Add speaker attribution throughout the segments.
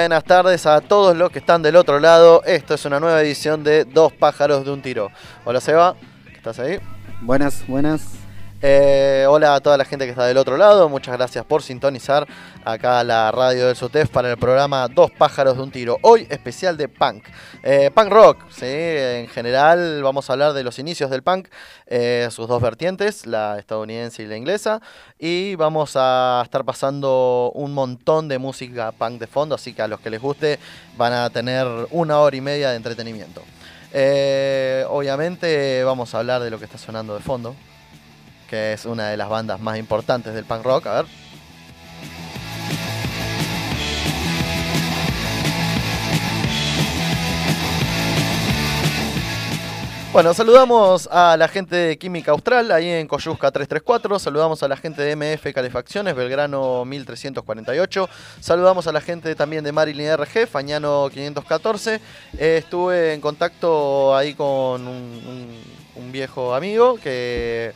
Speaker 1: Buenas tardes a todos los que están del otro lado. Esto es una nueva edición de Dos pájaros de un tiro. Hola Seba, ¿estás ahí?
Speaker 2: Buenas, buenas.
Speaker 1: Eh, hola a toda la gente que está del otro lado. Muchas gracias por sintonizar acá la radio del SOTEF para el programa Dos pájaros de un tiro. Hoy especial de punk. Eh, punk rock. En general vamos a hablar de los inicios del punk, eh, sus dos vertientes, la estadounidense y la inglesa. Y vamos a estar pasando un montón de música punk de fondo, así que a los que les guste van a tener una hora y media de entretenimiento. obviamente vamos a hablar de lo que está sonando de fondo, que es una de las bandas más importantes del punk rock. A ver. Bueno, saludamos a la gente de Química Austral, ahí en Coyusca 334. Saludamos a la gente de MF Calefacciones, Belgrano 1348. Saludamos a la gente también de Marilyn RG, Fañano 514. estuve en contacto ahí con un viejo amigo que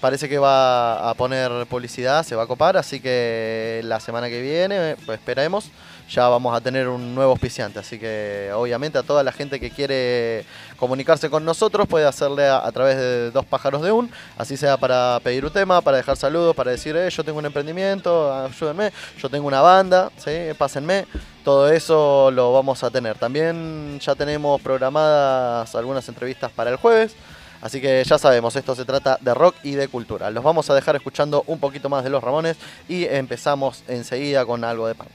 Speaker 1: parece que va a poner publicidad, se va a copar, así que la semana que viene, pues esperemos, ya vamos a tener un nuevo auspiciante. Así que obviamente a toda la gente que quiere comunicarse con nosotros puede hacerle a, través de dos pájaros de un, así sea para pedir un tema, para dejar saludos, para decir, eh, yo tengo un emprendimiento, ayúdenme, yo tengo una banda, ¿sí? pásenme. Todo eso lo vamos a tener. También ya tenemos programadas algunas entrevistas para el jueves. Así que ya sabemos, esto se trata de rock y de cultura. Los vamos a dejar escuchando un poquito más de los Ramones y empezamos enseguida con algo de punk.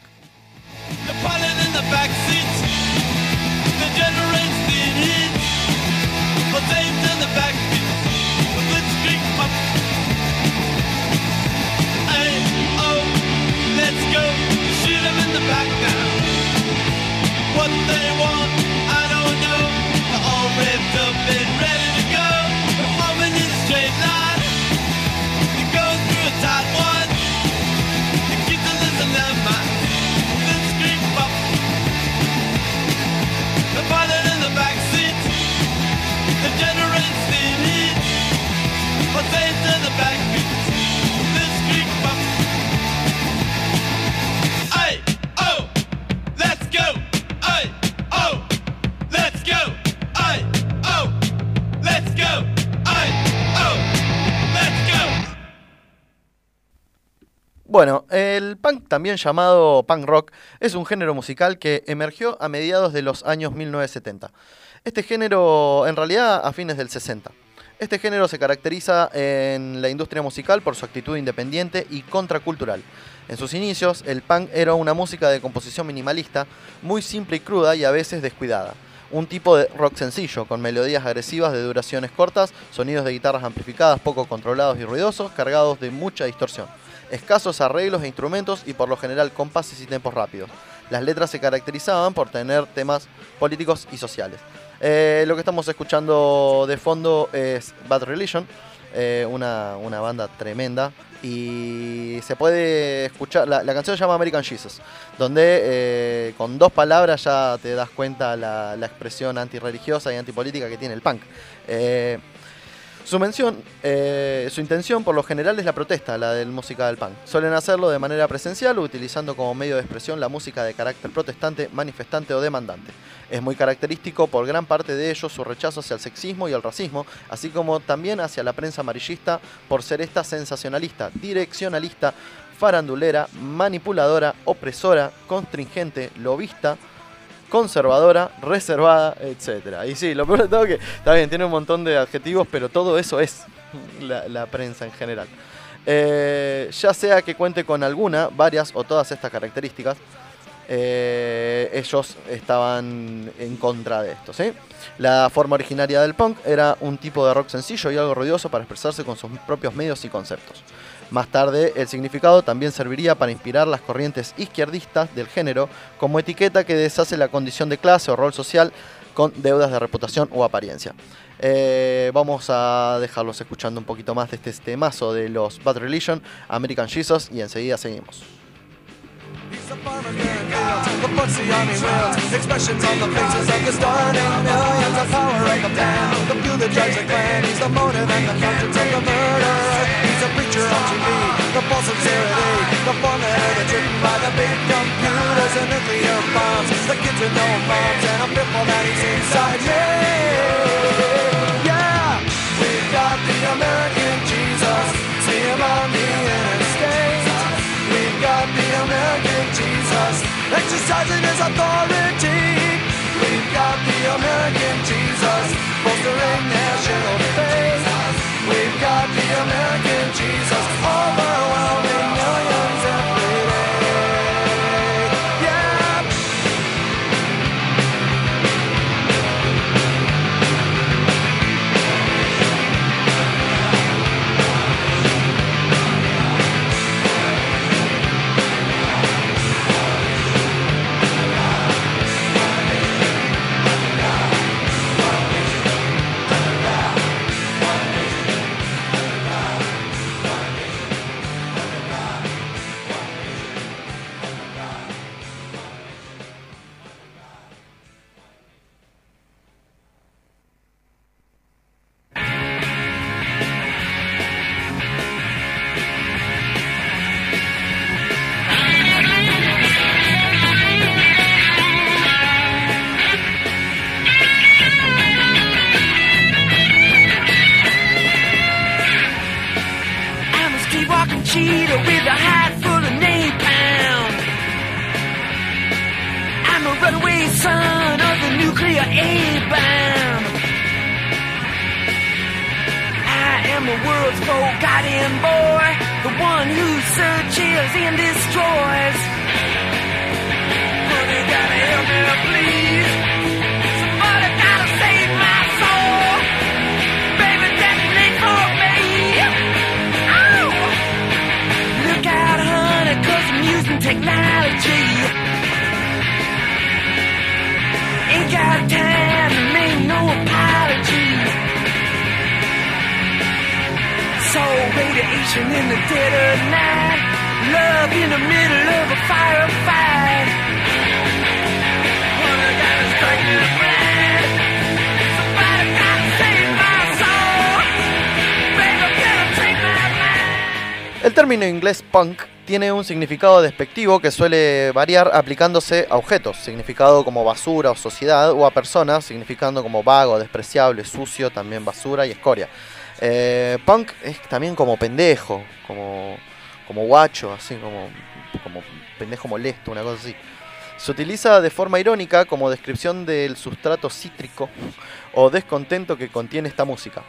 Speaker 1: Bueno, el punk, también llamado punk rock, es un género musical que emergió a mediados de los años 1970. Este género, en realidad, a fines del 60. Este género se caracteriza en la industria musical por su actitud independiente y contracultural. En sus inicios, el punk era una música de composición minimalista, muy simple y cruda y a veces descuidada. Un tipo de rock sencillo, con melodías agresivas de duraciones cortas, sonidos de guitarras amplificadas poco controlados y ruidosos, cargados de mucha distorsión escasos arreglos e instrumentos y por lo general compases y tempos rápidos. Las letras se caracterizaban por tener temas políticos y sociales. Eh, lo que estamos escuchando de fondo es Bad Religion, eh, una, banda tremenda. Y se puede escuchar, la, canción se llama American Jesus, donde eh, con dos palabras ya te das cuenta la, la expresión antirreligiosa y antipolítica que tiene el punk. Su mención, eh, su intención por lo general es la protesta, la del música del punk. Suelen hacerlo de manera presencial, utilizando como medio de expresión la música de carácter protestante, manifestante o demandante. Es muy característico por gran parte de ellos su rechazo hacia el sexismo y el racismo, así como también hacia la prensa amarillista por ser esta sensacionalista, direccionalista, farandulera, manipuladora, opresora, constringente, lobista, conservadora, reservada, etc. Y sí, lo peor de todo que, está bien, tiene un montón de adjetivos, pero todo eso es la, prensa en general. Eh, ya sea que cuente con alguna, varias o todas estas características, eh, ellos estaban en contra de esto. ¿sí? La forma originaria del punk era un tipo de rock sencillo y algo ruidoso para expresarse con sus propios medios y conceptos. Más tarde, el significado también serviría para inspirar las corrientes izquierdistas del género como etiqueta que deshace la condición de clase o rol social con deudas de reputación o apariencia. Eh, vamos a dejarlos escuchando un poquito más de este temazo de los Bad Religion, American Jesus, y enseguida seguimos. Kill The books army wills Expressions on the faces of the starting millions The power of the The fuel that drives the clan. He's the motive and the conscience of the murder. He's a preacher on TV The false sincerity The formula that's written by the big computers
Speaker 2: and nuclear bombs. The kids with no moms and a pimple that is inside. Me. American Jesus. Exercising his authority. We've got the American Jesus. Bolstering national faith. We've got the American Jesus.
Speaker 3: Cheetah with a hide full of napalm. I'm a runaway son of the nuclear A-bomb. I am the world's forgotten boy, the one who searches and destroys. Honey, gotta help me, please. Technology. Ain't got time to make no apology. So radiation in the dead of night. Love in the middle of a firefight. Gotta strike blind. Somebody gotta save my soul. My mind.
Speaker 1: El término inglés punk tiene un significado despectivo que suele variar aplicándose a objetos, significado como basura o sociedad, o a personas, significando como vago, despreciable, sucio, también basura y escoria. Eh, punk es también como pendejo, como, como guacho, así como, como pendejo molesto, una cosa así. Se utiliza de forma irónica como descripción del sustrato cítrico o descontento que contiene esta música.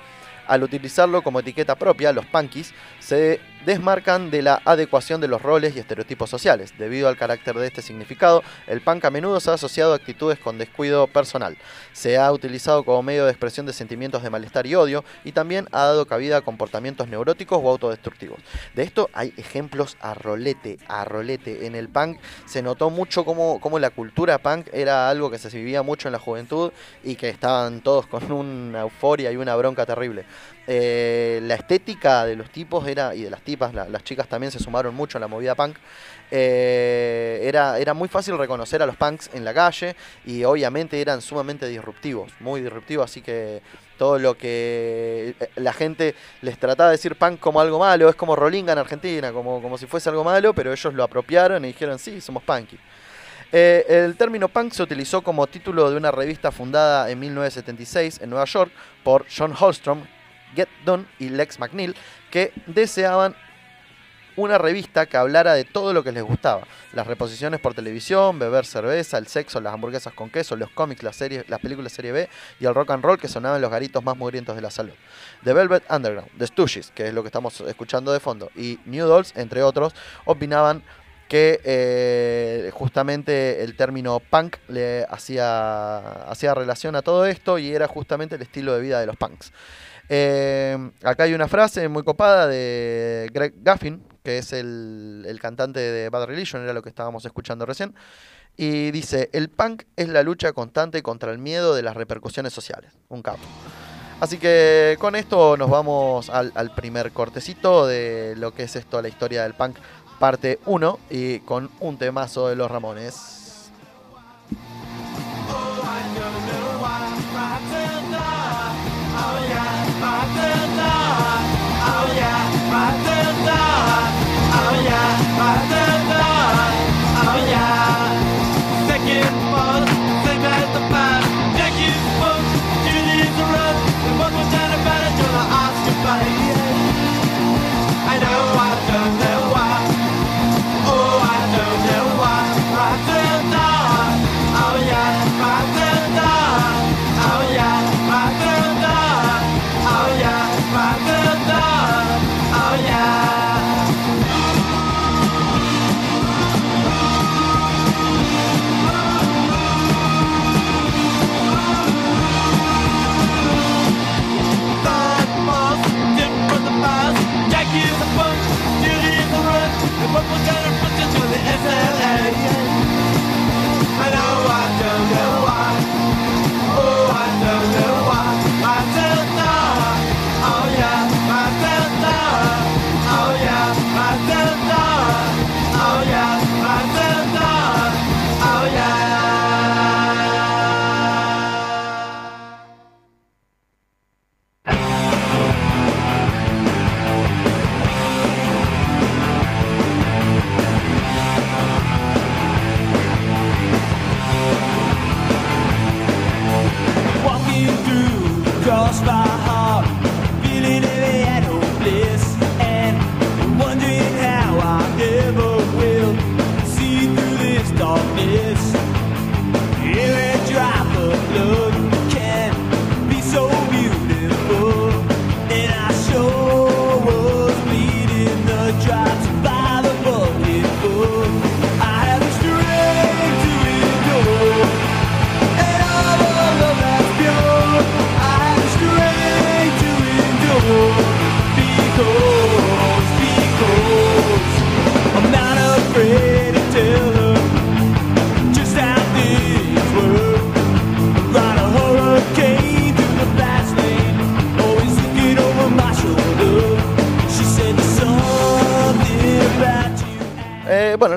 Speaker 1: Al utilizarlo como etiqueta propia, los punkies se desmarcan de la adecuación de los roles y estereotipos sociales. Debido al carácter de este significado, el punk a menudo se ha asociado a actitudes con descuido personal. Se ha utilizado como medio de expresión de sentimientos de malestar y odio y también ha dado cabida a comportamientos neuróticos o autodestructivos. De esto hay ejemplos a rolete, a rolete. En el punk se notó mucho cómo, cómo la cultura punk era algo que se vivía mucho en la juventud y que estaban todos con una euforia y una bronca terrible. Eh, la estética de los tipos era, y de las tipas, la- las chicas también se sumaron mucho a la movida punk. eh, era, era muy fácil reconocer a los punks en la calle y obviamente eran sumamente disruptivos, muy disruptivos, así que todo lo que eh, la gente les trataba de decir punk como algo malo, es como Rolinga en Argentina, como, como si fuese algo malo, pero ellos lo apropiaron y dijeron, sí, somos punky. El término punk se utilizó como título de una revista fundada en 1976 en Nueva York por John Holstrom, Get Done y Lex McNeil, que deseaban una revista que hablara de todo lo que les gustaba. Las reposiciones por televisión, beber cerveza, el sexo, las hamburguesas con queso, los cómics, las, series, las películas serie B y el rock and roll que sonaban los garitos más mugrientos de la salud. The Velvet Underground, The Stooges, que es lo que estamos escuchando de fondo, y New Dolls, entre otros, opinaban que eh, justamente el término punk le hacía relación a todo esto y era justamente el estilo de vida de los punks. Eh, acá hay una frase muy copada de Greg Gaffin, que es el, el cantante de Bad Religion, era lo que estábamos escuchando recién. Y dice, el punk es la lucha constante contra el miedo de las repercusiones sociales. Un capo. Así que con esto nos vamos al, al primer cortecito de lo que es esto, la historia del punk, parte 1, y con un temazo de los Ramones.
Speaker 2: Oh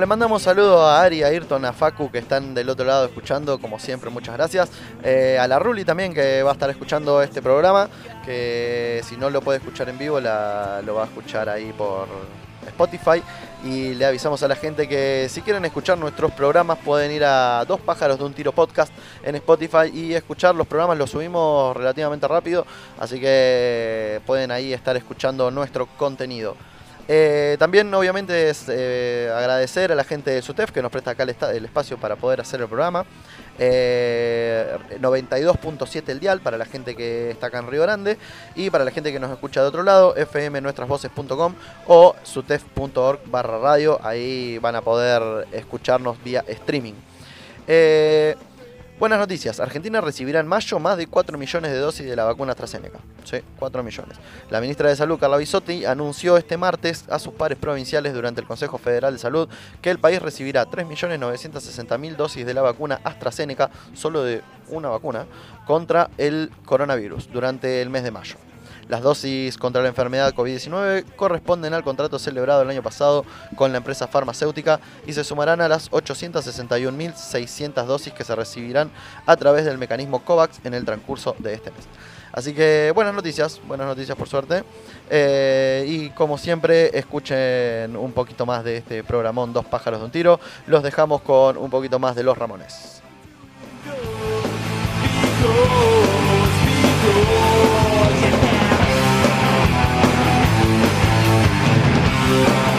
Speaker 1: mandamos un saludo a Ari, a Ayrton, a Facu que están del otro lado escuchando, como siempre, muchas gracias. Eh, a la Ruli también que va a estar escuchando este programa, que si no lo puede escuchar en vivo, la- lo va a escuchar ahí por Spotify. Y le avisamos a la gente que si quieren escuchar nuestros programas pueden ir a Dos Pájaros de un Tiro Podcast en Spotify y escuchar los programas. Los subimos relativamente rápido, así que pueden ahí estar escuchando nuestro contenido. Eh, también, obviamente, es eh, agradecer a la gente de SUTEF que nos presta acá el, espacio para poder hacer el programa. Eh, 92.7 el dial para la gente que está acá en Río Grande y para la gente que nos escucha de otro lado, fmnuestrasvoces.com o sutef.org barra radio. Ahí van a poder escucharnos vía streaming. Buenas noticias. Argentina recibirá en mayo más de 4 millones de dosis de la vacuna AstraZeneca. Sí, 4 millones. La ministra de Salud, Carla Bisotti, anunció este martes a sus pares provinciales durante el Consejo Federal de Salud que el país recibirá 3.960.000 dosis de la vacuna AstraZeneca, solo de una vacuna, contra el coronavirus durante el mes de mayo. Las dosis contra la enfermedad COVID-19 corresponden al contrato celebrado el año pasado con la empresa farmacéutica y se sumarán a las 861.600 dosis que se recibirán a través del mecanismo COVAX en el transcurso de este mes. Así que buenas noticias, buenas noticias por suerte. Eh, y como siempre, escuchen un poquito más de este programón Dos pájaros de un tiro. Los dejamos con un poquito más de Los Ramones.
Speaker 2: I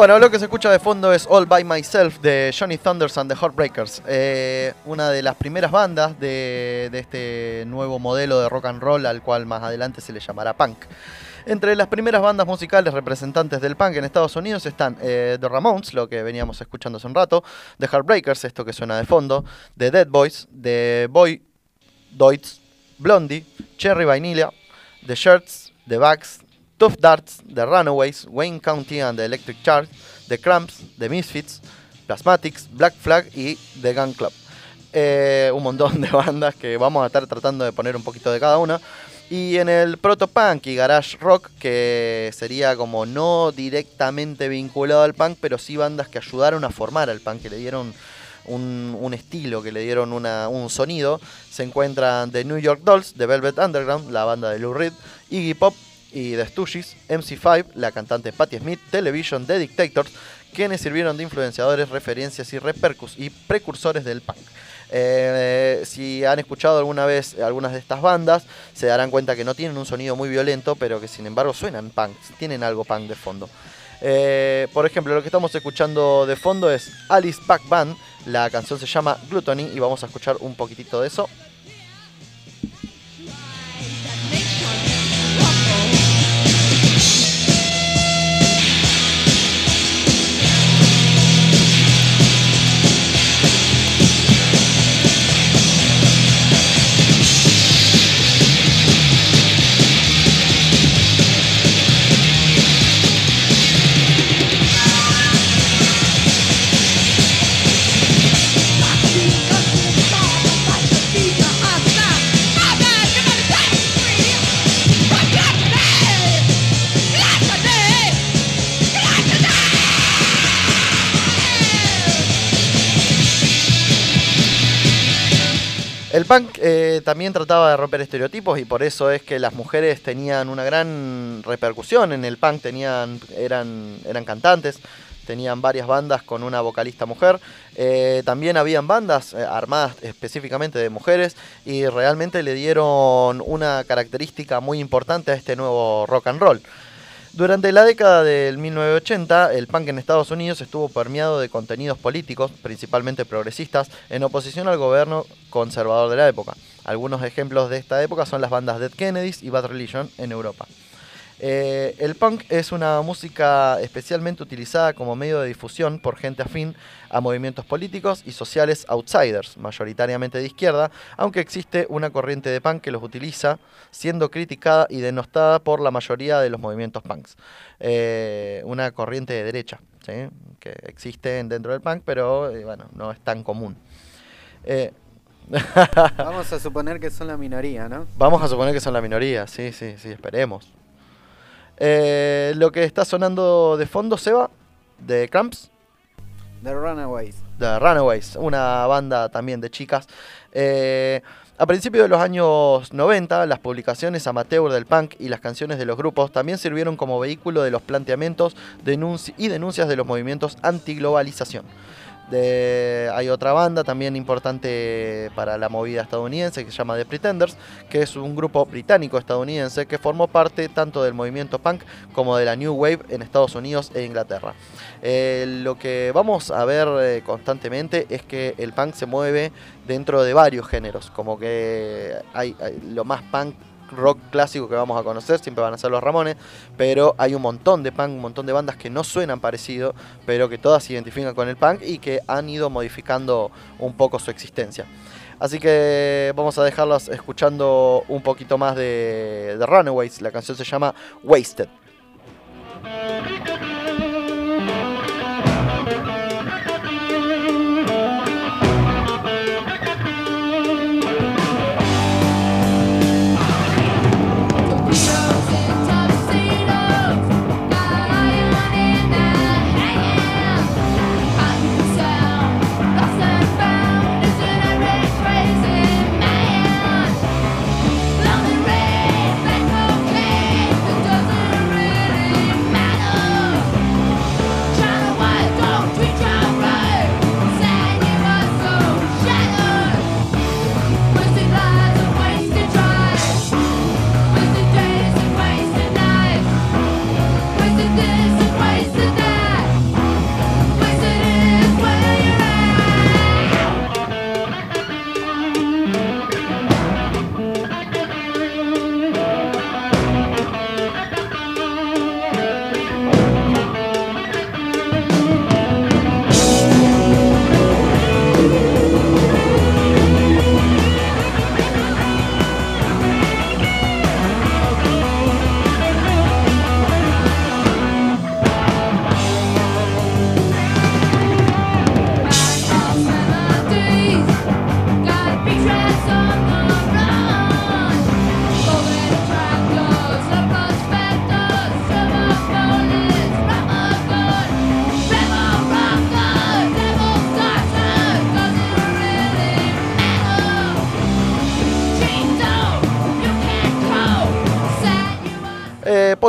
Speaker 1: Bueno, lo que se escucha de fondo es All By Myself de Johnny Thunders and the Heartbreakers, eh, una de las primeras bandas de, de este nuevo modelo de rock and roll al cual más adelante se le llamará punk. Entre las primeras bandas musicales representantes del punk en Estados Unidos están eh, The Ramones, lo que veníamos escuchando hace un rato, The Heartbreakers, esto que suena de fondo, The Dead Boys, The Boy Deutz, Blondie, Cherry Vanilla, The Shirts, The Bags, Tough Darts, The Runaways, Wayne County and the Electric Charge, The Cramps, The Misfits, Plasmatics, Black Flag y The Gun Club. Eh, un montón de bandas que vamos a estar tratando de poner un poquito de cada una. Y en el proto-punk y garage rock, que sería como no directamente vinculado al punk, pero sí bandas que ayudaron a formar al punk, que le dieron un, estilo, que le dieron un sonido, se encuentran The New York Dolls, The Velvet Underground, la banda de Lou Reed, Iggy Pop y The Stooges, MC5, la cantante Patti Smith, Television, The Dictators, quienes sirvieron de influenciadores, referencias y, repercus y precursores del punk. Eh, si han escuchado alguna vez algunas de estas bandas, se darán cuenta que no tienen un sonido muy violento, pero que sin embargo suenan punk, tienen algo punk de fondo. Eh, por ejemplo, lo que estamos escuchando de fondo es Alice Pack Band, la canción se llama Gluttony y vamos a escuchar un poquitito de eso. Punk eh, también trataba de romper estereotipos y por eso es que las mujeres tenían una gran repercusión en el punk, tenían, eran, eran cantantes, tenían varias bandas con una vocalista mujer, eh, también habían bandas eh, armadas específicamente de mujeres y realmente le dieron una característica muy importante a este nuevo rock and roll. Durante la década del 1980, el punk en Estados Unidos estuvo permeado de contenidos políticos, principalmente progresistas, en oposición al gobierno conservador de la época. Algunos ejemplos de esta época son las bandas Dead Kennedys y Bad Religion en Europa. Eh, el punk es una música especialmente utilizada como medio de difusión por gente afín a movimientos políticos y sociales outsiders, mayoritariamente de izquierda, aunque existe una corriente de punk que los utiliza, siendo criticada y denostada por la mayoría de los movimientos punks. Eh, una corriente de derecha, ¿sí? que existe dentro del punk, pero eh, bueno, no es tan común. Eh,
Speaker 4: Vamos a suponer que son la minoría, ¿no?
Speaker 1: Vamos a suponer que son la minoría, sí, sí, sí, esperemos. Eh, lo que está sonando de fondo, Seba, de Cramps,
Speaker 4: The Runaways.
Speaker 1: The Runaways, una banda también de chicas. Eh, a principios de los años 90, las publicaciones amateur del punk y las canciones de los grupos también sirvieron como vehículo de los planteamientos y denuncias de los movimientos antiglobalización. Hay otra banda también importante para la movida estadounidense que se llama The Pretenders, que es un grupo británico-estadounidense que formó parte tanto del movimiento punk como de la New Wave en Estados Unidos e Inglaterra. Eh, lo que vamos a ver eh, constantemente es que el punk se mueve dentro de varios géneros, como que hay, hay lo más punk rock clásico que vamos a conocer, siempre van a ser los Ramones, pero hay un montón de punk, un montón de bandas que no suenan parecido, pero que todas se identifican con el punk y que han ido modificando un poco su existencia. Así que vamos a dejarlas escuchando un poquito más de, de Runaways, la canción se llama Wasted.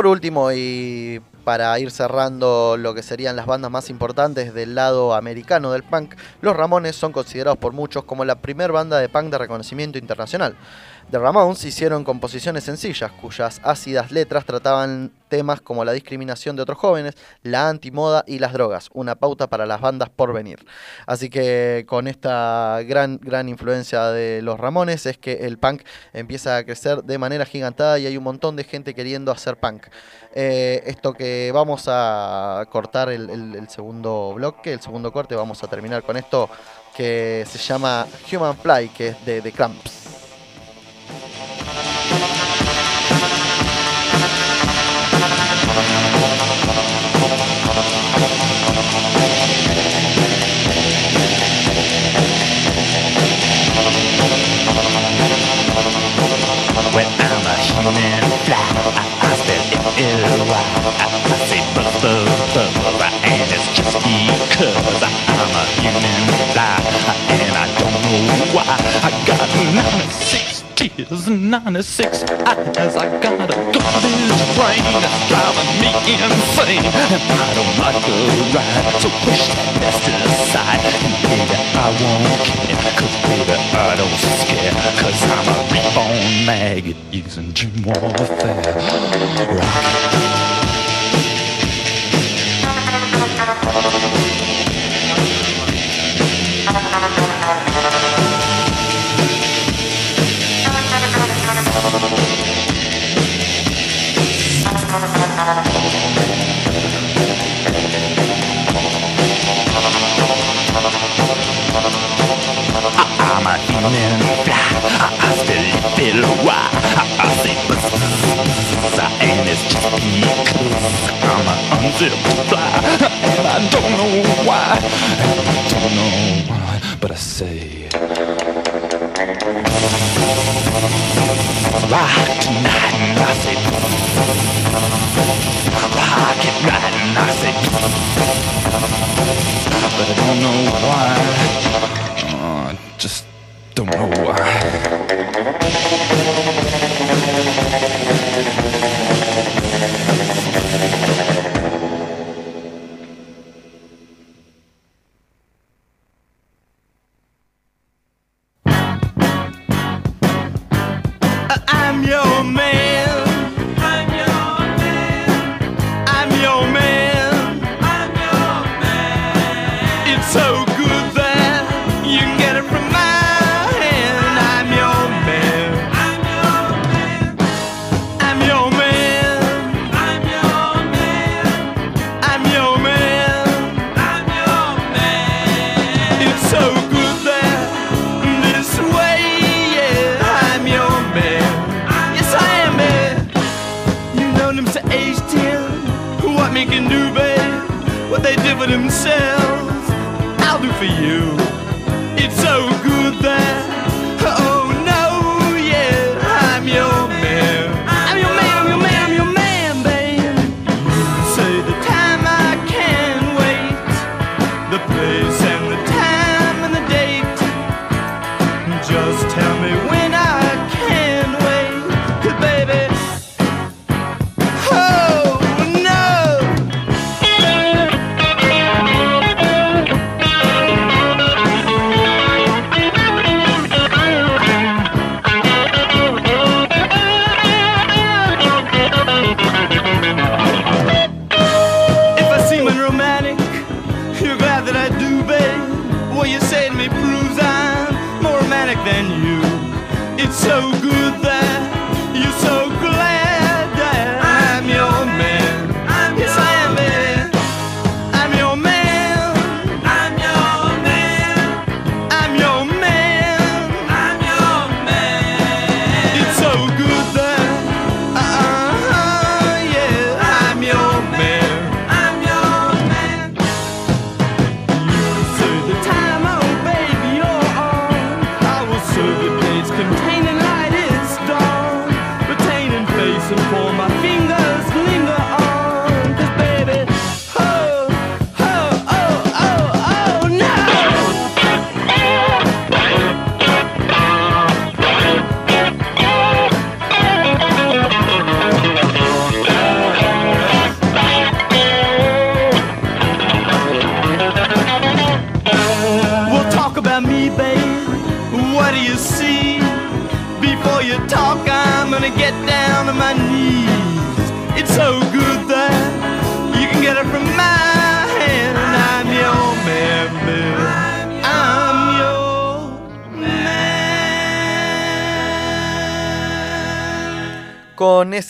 Speaker 1: Por último, y para ir cerrando lo que serían las bandas más importantes del lado americano del punk, los Ramones son considerados por muchos como la primer banda de punk de reconocimiento internacional. The Ramones hicieron composiciones sencillas, cuyas ácidas letras trataban temas como la discriminación de otros jóvenes, la antimoda y las drogas, una pauta para las bandas por venir. Así que con esta gran, gran influencia de los Ramones es que el punk empieza a crecer de manera gigantada y hay un montón de gente queriendo hacer punk. Eh, esto que vamos a cortar el, el- el segundo bloque, el segundo corte, vamos a terminar con esto que se llama Human Fly, que es de The Cramps.
Speaker 5: I'm a human fly, I, I spell L-Y. I, I say buzz, buzz, buzz, and it's just because I'm a human fly, and I don't know why. I got 96 tears, 96 eyes. I got a garbage brain that's driving me insane, and I don't like the ride. So push that mess to the side, and baby, I won't care, 'cause baby, I don't scare, 'cause I'm a reborn maggot using dream warfare. Rock. I'm fly. I, still feel why. I, say buzz, and it's just because I'm an unzipped fly. And I don't know why. And I don't know why. But I say. Rock tonight, and I say. Rock it right, and I say. But I don't know why. Oh, just don't know why.
Speaker 3: For themselves, I'll do for you. It's so good that.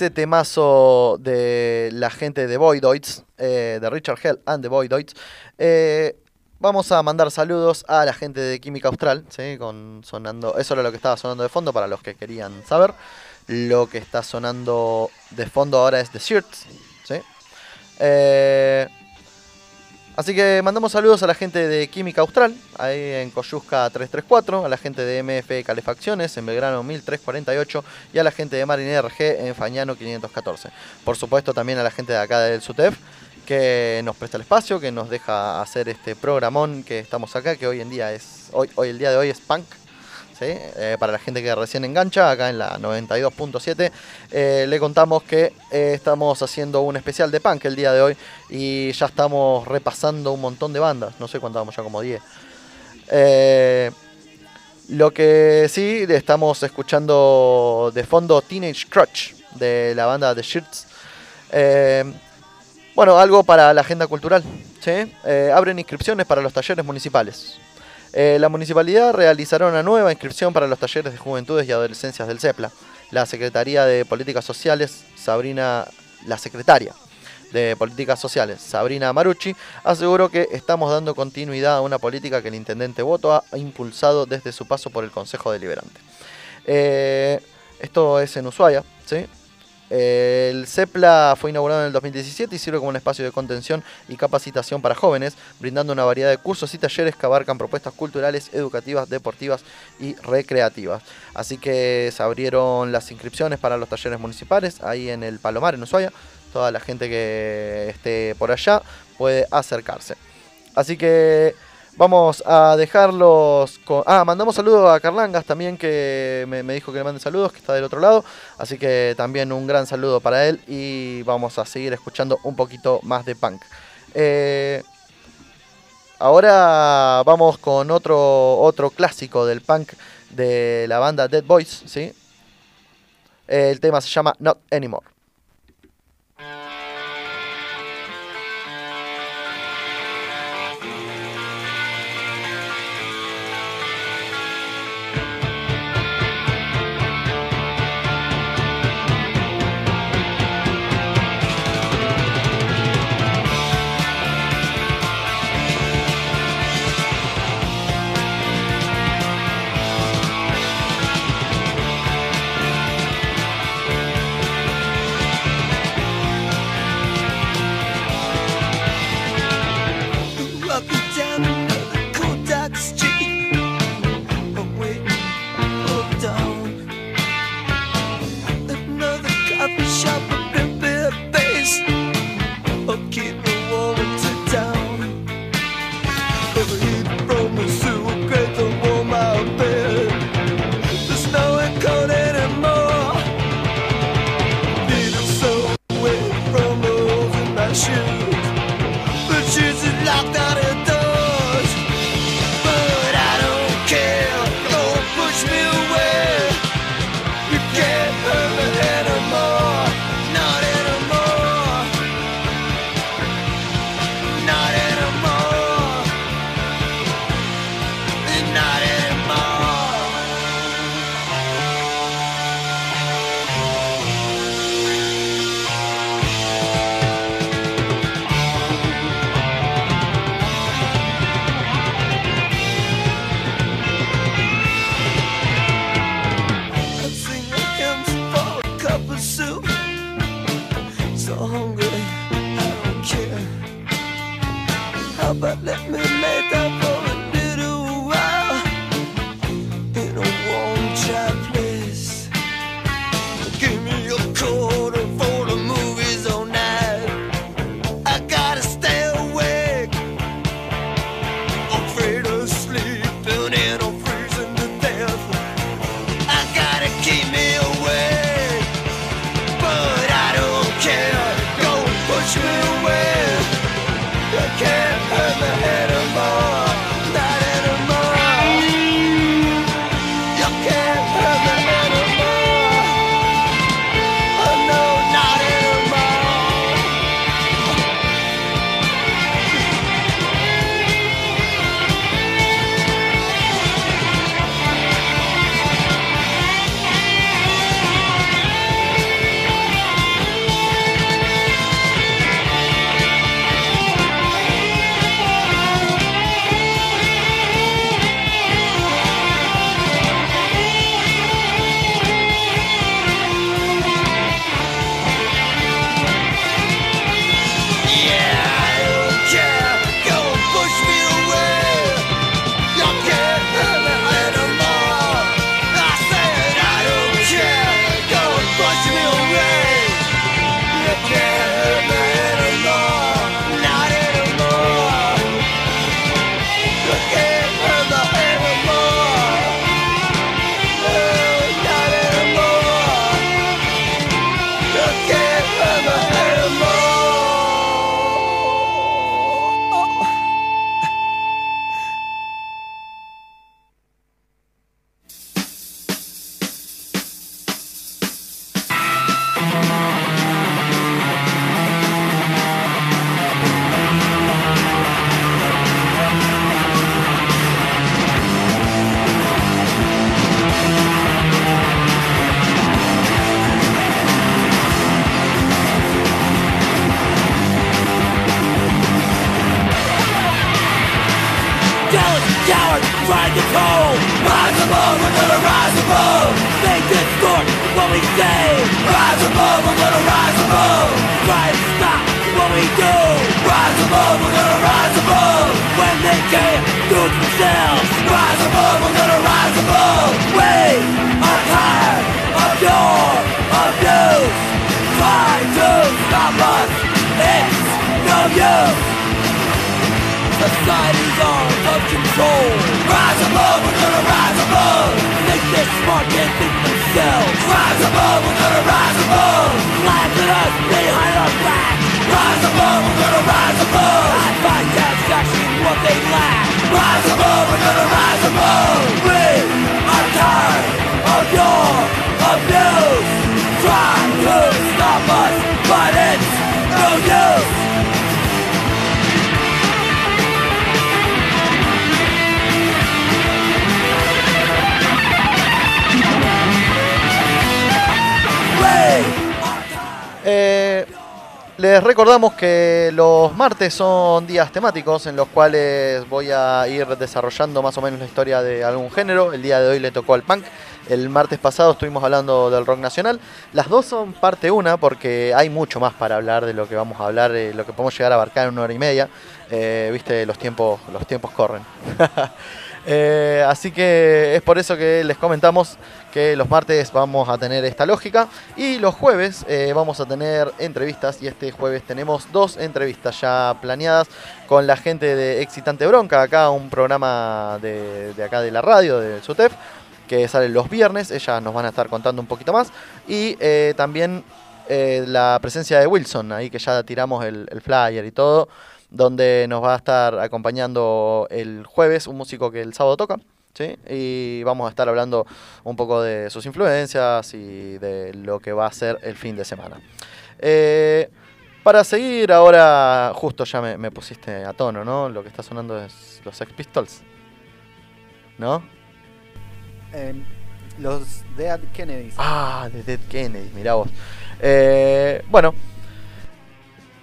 Speaker 1: Ese temazo de la gente de Voidoids, eh, de Richard Hell and the Voidoids, eh, vamos a mandar saludos a la gente de Química Austral, ¿sí? Sonando, eso era lo que estaba sonando de fondo para los que querían saber. Lo que está sonando de fondo ahora es The Shirts, ¿sí? Eh, así que mandamos saludos a la gente de Química Austral, ahí en Coyusca 334, a la gente de MF Calefacciones en Belgrano 1348 y a la gente de Marine RG en Fañano 514. Por supuesto también a la gente de acá del SUTEF que nos presta el espacio, que nos deja hacer este programón que estamos acá, que hoy en día es, hoy, hoy el día de hoy es punk. Eh, para la gente que recién engancha, acá en la 92.7, eh, le contamos que eh, estamos haciendo un especial de punk el día de hoy y ya estamos repasando un montón de bandas, no sé cuántas vamos ya como 10. Eh, lo que sí, estamos escuchando de fondo Teenage Crutch de la banda The Shirts. Bueno, algo para la agenda cultural. ¿sí? Abren inscripciones para los talleres municipales. Eh, la municipalidad realizará una nueva inscripción para los talleres de juventudes y adolescencias del CEPLA. La Secretaría de Políticas Sociales, Sabrina, la secretaria de Políticas Sociales, Sabrina Marucci, aseguró que estamos dando continuidad a una política que el intendente Voto ha impulsado desde su paso por el Consejo Deliberante. Eh, esto es en Ushuaia, ¿sí? El CEPLA fue inaugurado en el 2017 y sirve como un espacio de contención y capacitación para jóvenes, brindando una variedad de cursos y talleres que abarcan propuestas culturales, educativas, deportivas y recreativas. Así que se abrieron las inscripciones para los talleres municipales ahí en el Palomar, en Ushuaia. Toda la gente que esté por allá puede acercarse. Así que Vamos a dejarlos con... Ah, mandamos saludos a Carlangas también que me, dijo que le mande saludos, que está del otro lado. Así que también un gran saludo para él y vamos a seguir escuchando un poquito más de punk. Eh, ahora vamos con otro, otro clásico del punk de la banda Dead Boys, ¿sí? El tema se llama Not Anymore.
Speaker 6: Try to control. Rise above, we're gonna rise above. They distort what we say. Rise above, we're gonna rise above. Try to stop what we do. Rise above, we're gonna rise above. When they can't do it themselves. Rise above, we're gonna rise above. We are tired of your abuse. Try to stop us. It's no use. Society's arms of control. Rise above, we're gonna rise above. Think they're smart, can't think themselves Rise above, we're gonna rise above. Laugh at us behind our back. Rise above, we're gonna rise above. I find satisfaction what they lack. Rise above, we're gonna rise above. We are tired of your abuse. Try to stop us, but it's no use
Speaker 1: Eh, les recordamos que los martes son días temáticos en los cuales voy a ir desarrollando más o menos la historia de algún género. El día de hoy le tocó al punk. El martes pasado estuvimos hablando del rock nacional. Las dos son parte una porque hay mucho más para hablar de lo que vamos a hablar, eh, lo que podemos llegar a abarcar en una hora y media. Eh, Viste, los tiempos, los tiempos corren. Eh, así que es por eso que les comentamos que los martes vamos a tener esta lógica y los jueves eh, vamos a tener entrevistas y este jueves tenemos dos entrevistas ya planeadas con la gente de Excitante Bronca, acá un programa de, acá de la radio, de SUTEF, que sale los viernes, ellas nos van a estar contando un poquito más y eh, también eh, la presencia de Wilson, ahí que ya tiramos el flyer y todo donde nos va a estar acompañando el jueves un músico que el sábado toca. ¿Sí? Y vamos a estar hablando un poco de sus influencias y de lo que va a ser el fin de semana. Eh, para seguir ahora, justo ya me, me pusiste a tono, ¿no? Lo que está sonando es los Sex Pistols. ¿No?
Speaker 4: Eh, los Dead Kennedys.
Speaker 1: Ah, de Dead Kennedy, mirá vos. Eh, bueno,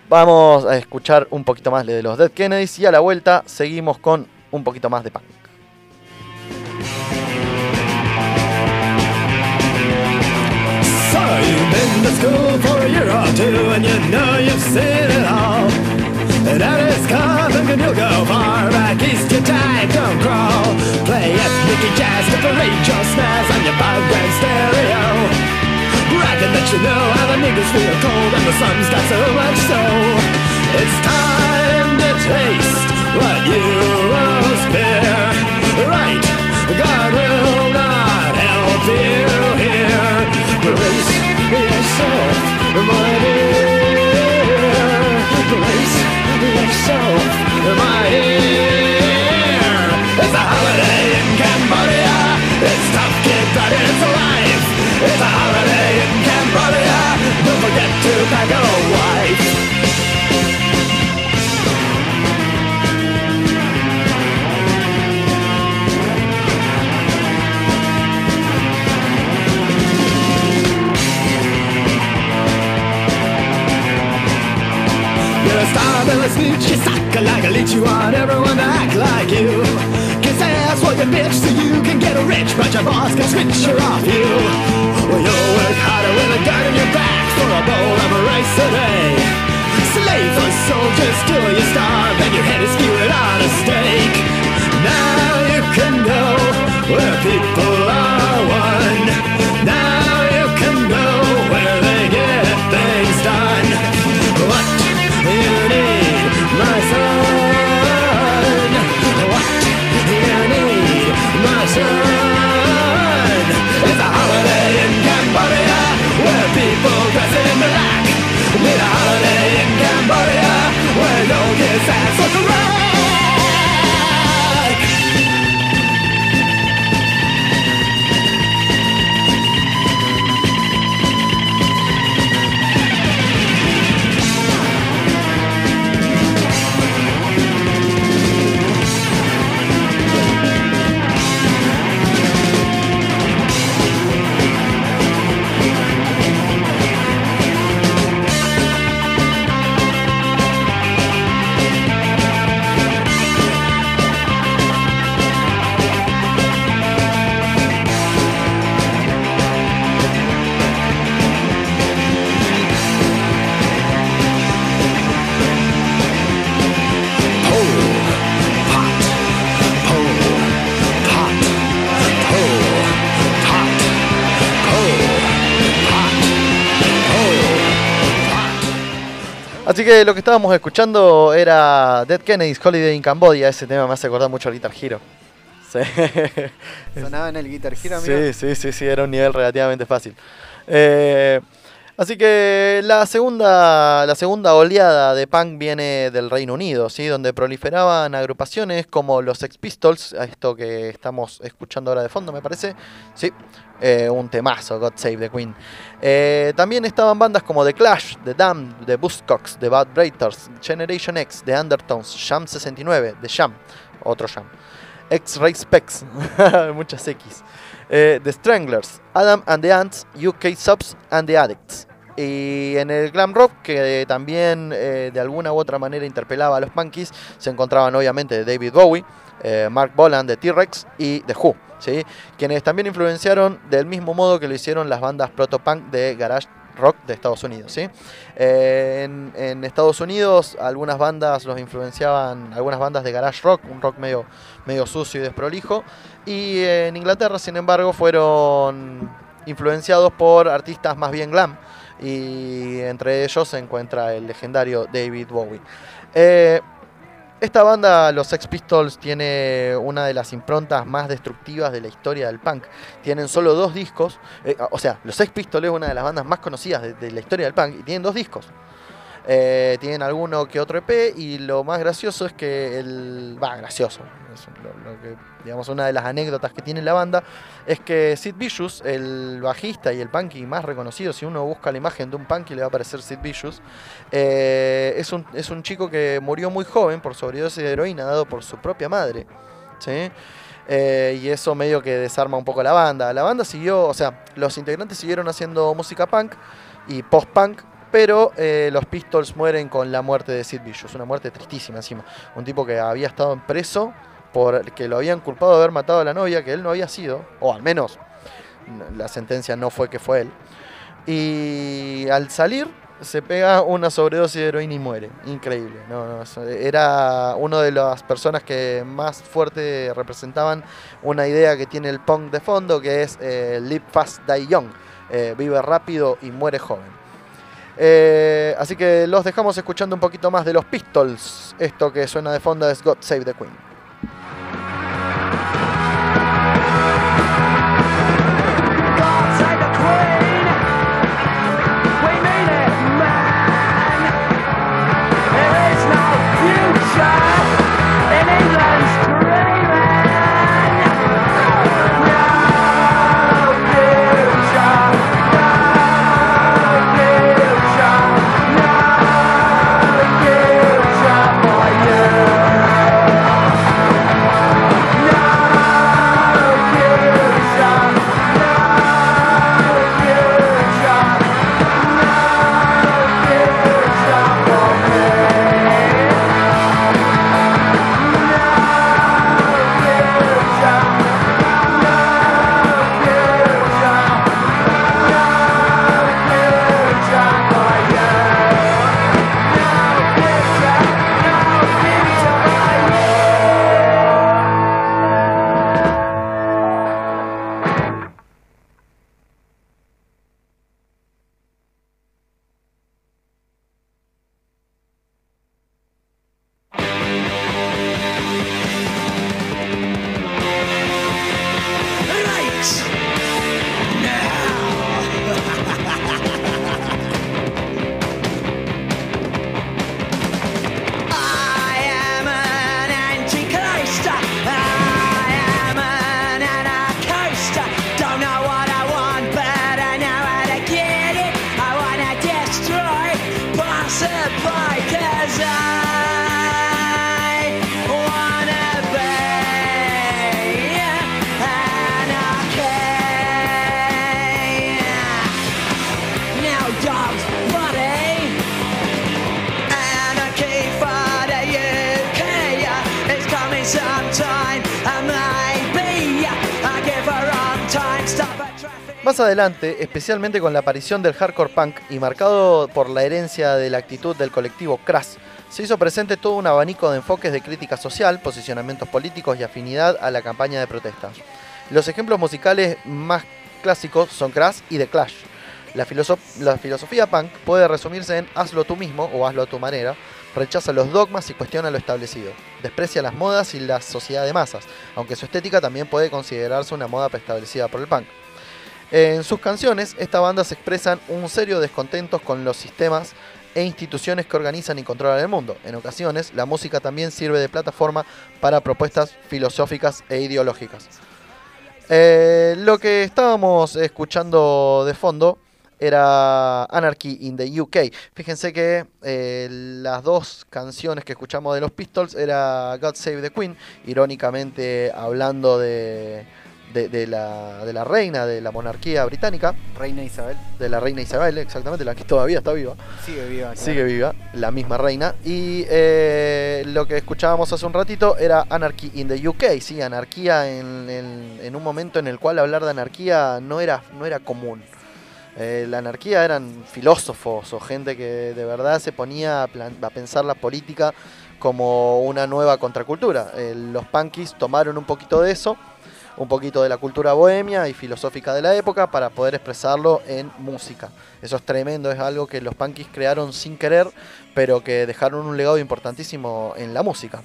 Speaker 1: vamos a escuchar un poquito más de los Dead Kennedys y a la vuelta seguimos con un poquito más de punk.
Speaker 6: You've been to school for a year or two and you know you've seen it all. And that is thinking you'll go far back east you tide don't crawl. Play ethnic jazz to parade your snares on your background stereo. Bragging that you know how the niggas feel cold and the sun's got so much so. It's time to taste what you most fear. Right, God will not help you Brace yourself, dear. It's a holiday in Cambodia. It's tough, kid, but it's life. It's a holiday a snitch, you suck like a leech, you want everyone to act like you. Kiss ass for your bitch so you can get rich, but your boss can switch her off you. Well, you'll work harder with a gun in your back for a bowl of rice a day. Slave for soldiers till you starve and your head is skewered on a stake. Now you can go where people are one. Now my? It's a holiday in Cambodia where people dress in black. Need a holiday in Cambodia where no gets ass for
Speaker 1: Así que lo que estábamos escuchando era Dead Kennedy's Holiday in Cambodia. Ese tema me hace acordar mucho al Guitar Hero. Sí.
Speaker 4: Sonaba en el Guitar Hero, amigo.
Speaker 1: Sí, sí, sí, sí, era un nivel relativamente fácil. Eh, así que la segunda, la segunda oleada de punk viene del Reino Unido, ¿sí? donde proliferaban agrupaciones como los Sex Pistols, esto que estamos escuchando ahora de fondo, me parece. Sí, eh, un temazo, God Save the Queen. Eh, también estaban bandas como The Clash, The Damned, The Buzzcocks, The Bad Breakers, Generation X, The Undertones, Jam 69, The Jam, otro Jam. X-Ray Specs, muchas X. Eh, the Stranglers, Adam and the Ants, UK Subs and the Addicts. Y en el glam rock, que también eh, de alguna u otra manera interpelaba a los punkies, se encontraban obviamente David Bowie, eh, Mark Boland de T-Rex y The Who, ¿sí? quienes también influenciaron del mismo modo que lo hicieron las bandas proto-punk de garage rock de Estados Unidos. ¿sí? Eh, en, en Estados Unidos algunas bandas los influenciaban, algunas bandas de garage rock, un rock medio, medio sucio y desprolijo. Y en Inglaterra, sin embargo, fueron influenciados por artistas más bien glam. Y entre ellos se encuentra el legendario David Bowie. Eh, esta banda, los Sex Pistols, tiene una de las improntas más destructivas de la historia del punk. Tienen solo dos discos. eh, o sea, los Sex Pistols es una de las bandas más conocidas de, la historia del punk y tienen dos discos. Eh, tienen alguno que otro EP y lo más gracioso es que el... Va, gracioso. es lo que, digamos, una de las anécdotas que tiene la banda es que Sid Vicious, el bajista y el punky más reconocido, si uno busca la imagen de un punky le va a aparecer Sid Vicious, eh, es, un, es un chico que murió muy joven por sobredosis de heroína dado por su propia madre. ¿sí? Eh, y eso medio que desarma un poco la banda. La banda siguió, o sea, los integrantes siguieron haciendo música punk y post-punk, pero eh, los Pistols mueren con la muerte de Sid Vicious, una muerte tristísima encima. Un tipo que había estado preso por que lo habían culpado de haber matado a la novia, que él no había sido, o al menos la sentencia no fue que fue él. Y al salir se pega una sobredosis de heroína y muere. Increíble. No, no, era una de las personas que más fuerte representaban una idea que tiene el punk de fondo, que es eh, Live Fast, Die Young. Eh, vive rápido y muere joven. Eh, así que los dejamos escuchando un poquito más de los Pistols. Esto que suena de fondo es God Save the Queen. Adelante, especialmente con la aparición del hardcore punk y marcado por la herencia de la actitud del colectivo Crash, se hizo presente todo un abanico de enfoques de crítica social, posicionamientos políticos y afinidad a la campaña de protesta. Los ejemplos musicales más clásicos son Crash y The Clash. La, la filosofía punk puede resumirse en hazlo tú mismo o hazlo a tu manera, rechaza los dogmas y cuestiona lo establecido, desprecia las modas y la sociedad de masas, aunque su estética también puede considerarse una moda preestablecida por el punk. En sus canciones, esta banda se expresan un serio descontentos con los sistemas e instituciones que organizan y controlan el mundo. En ocasiones, la música también sirve de plataforma para propuestas filosóficas e ideológicas. Eh, lo que estábamos escuchando de fondo era Anarchy in the UK. Fíjense que eh, las dos canciones que escuchamos de los Pistols era God Save the Queen, irónicamente hablando de, de- de la, de la reina de la monarquía británica,
Speaker 4: Reina Isabel.
Speaker 1: de la reina Isabel, exactamente, la que todavía está viva.
Speaker 4: Sigue viva. claro.
Speaker 1: Sigue viva, la misma reina. Y eh, lo que escuchábamos hace un ratito era Anarchy in the UK, sí, anarquía en, en- en un momento en el cual hablar de anarquía no era, no era común. Eh, la anarquía eran filósofos o gente que de verdad se ponía a, plan- a pensar la política como una nueva contracultura. Eh, los punkies tomaron un poquito de eso, un poquito de la cultura bohemia y filosófica de la época para poder expresarlo en música. Eso es tremendo, es algo que los punkies crearon sin querer, pero que dejaron un legado importantísimo en la música.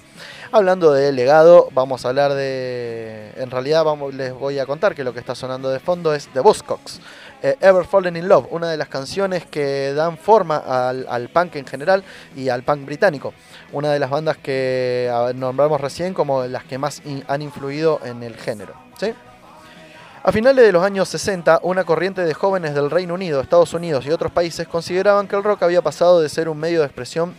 Speaker 1: Hablando de legado, vamos a hablar de... En realidad les voy a contar que lo que está sonando de fondo es The Buzzcocks. eh, Ever Fallen in Love, una de las canciones que dan forma al, punk en general y al punk británico. Una de las bandas que a ver, nombramos recién como las que más han influido en el género. A finales de los años 60, una corriente de jóvenes del Reino Unido, Estados Unidos y otros países consideraban que el rock había pasado de ser un medio de expresión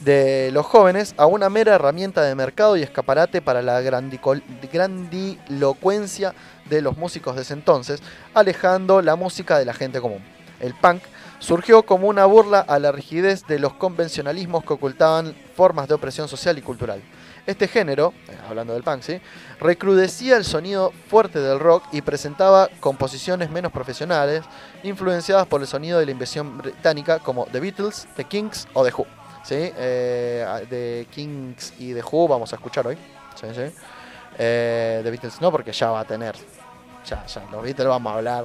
Speaker 1: de los jóvenes a una mera herramienta de mercado y escaparate para la grandilocuencia de los músicos de ese entonces, alejando la música de la gente común. El punk surgió como una burla a la rigidez de los convencionalismos que ocultaban formas de opresión social y cultural. Este género, eh, hablando del punk, ¿sí? recrudecía el sonido fuerte del rock y presentaba composiciones menos profesionales, influenciadas por el sonido de la inversión británica como The Beatles, The Kings o The Who. ¿sí? Eh, de Kings y The Who vamos a escuchar hoy. Eh, The Beatles no, porque ya va a tener. Ya, ya, los Beatles vamos a hablar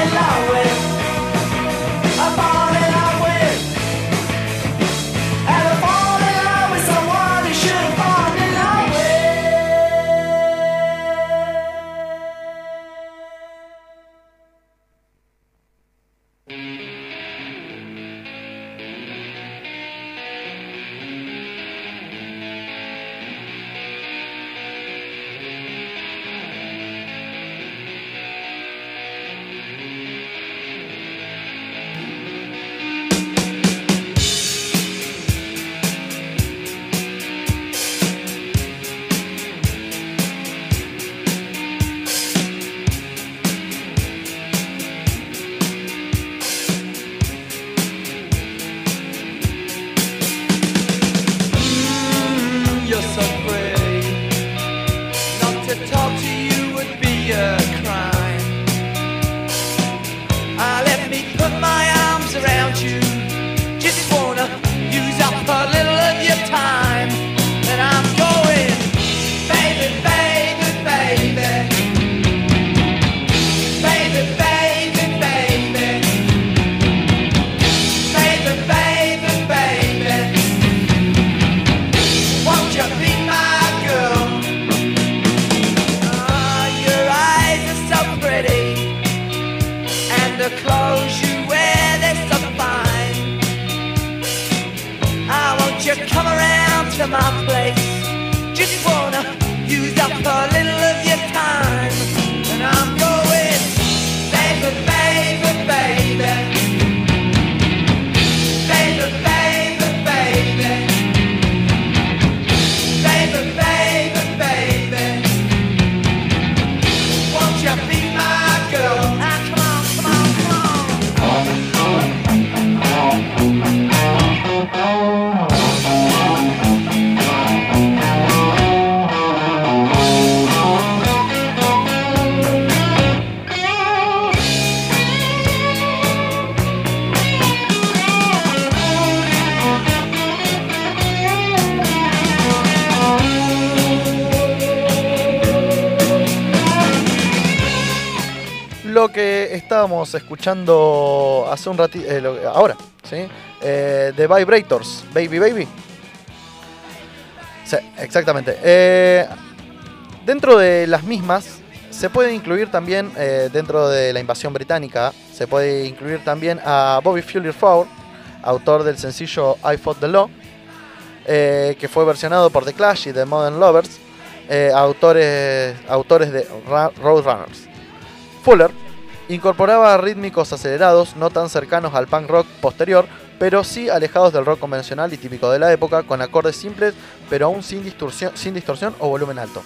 Speaker 1: escuchando hace un ratito, ahora, ¿sí? Eh, The Vibrators, Baby Baby. Sí, exactamente. Eh, dentro de las mismas se puede incluir también, eh, dentro de la invasión británica, se puede incluir también a Bobby Fuller Ford, autor del sencillo I Fought the Law, eh, que fue versionado por The Clash y The Modern Lovers, eh, autores, autores de Roadrunners. Fuller incorporaba rítmicos acelerados no tan cercanos al punk rock posterior, pero sí alejados del rock convencional y típico de la época, con acordes simples, pero aún sin distorsión, sin distorsión o volumen alto.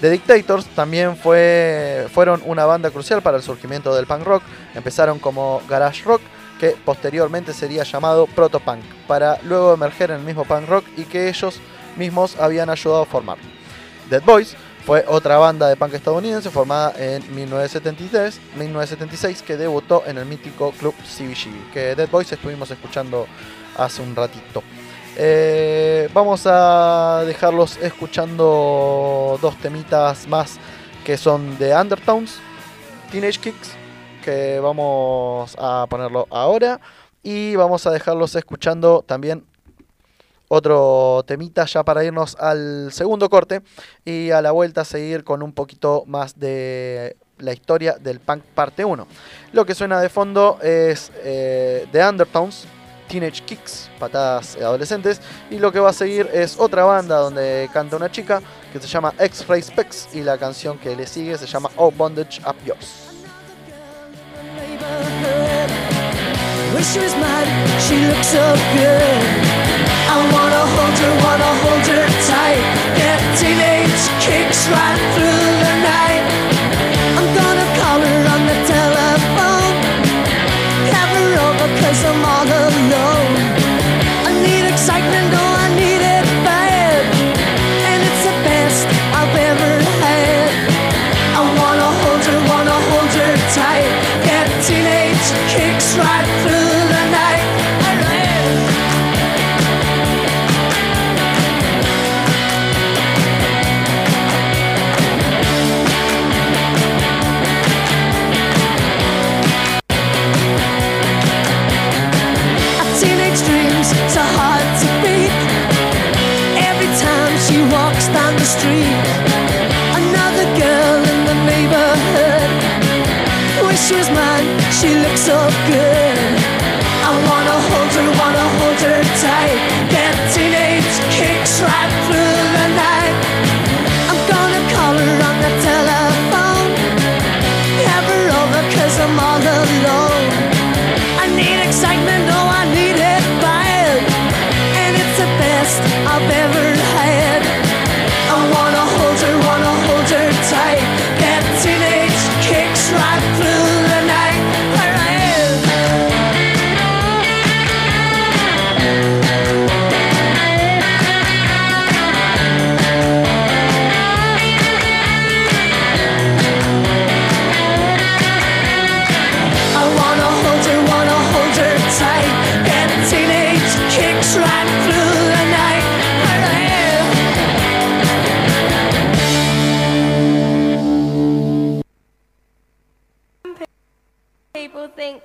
Speaker 1: The Dictators también fue, fueron una banda crucial para el surgimiento del punk rock. Empezaron como garage rock, que posteriormente sería llamado protopunk, para luego emerger en el mismo punk rock y que ellos mismos habían ayudado a formar. Dead Boys fue otra banda de punk estadounidense formada en 1973, 1976 que debutó en el mítico club CBGB, que Dead Boys estuvimos escuchando hace un ratito. Eh, vamos a dejarlos escuchando dos temitas más que son de Undertones, Teenage Kicks, que vamos a ponerlo ahora. Y vamos a dejarlos escuchando también otro temita ya para irnos al segundo corte y a la vuelta seguir con un poquito más de la historia del punk parte 1. Lo que suena de fondo es eh, The Undertones, Teenage Kicks, patadas adolescentes, y lo que va a seguir es otra banda donde canta una chica que se llama X-Ray Specs y la canción que le sigue se llama Oh Bondage Up Yours.
Speaker 7: I wanna hold her, wanna hold her tight. Get teenage kicks right through the night. I'm gonna call her on the telephone. Have her over cause I'm all alone. She was mine, she looks so good.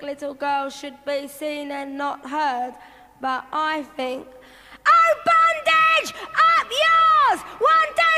Speaker 8: Little girls should be seen and not heard, but I think, oh, bondage, up yours! One, two,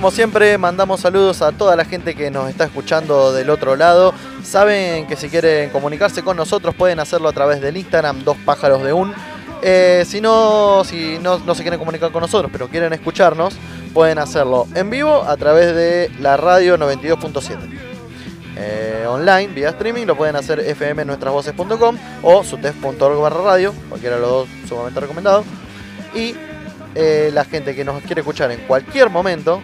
Speaker 1: como siempre, mandamos saludos a toda la gente que nos está escuchando del otro lado. Saben que si quieren comunicarse con nosotros pueden hacerlo a través del Instagram Dos Pájaros de Un. Eh, si no, si no, se quieren comunicar con nosotros, pero quieren escucharnos, pueden hacerlo en vivo a través de la radio 92.7. Eh, online, vía streaming, lo pueden hacer fmnuestrasvoces.com o sutef.org barra radio, cualquiera de los dos sumamente recomendado. Y eh, la gente que nos quiere escuchar en cualquier momento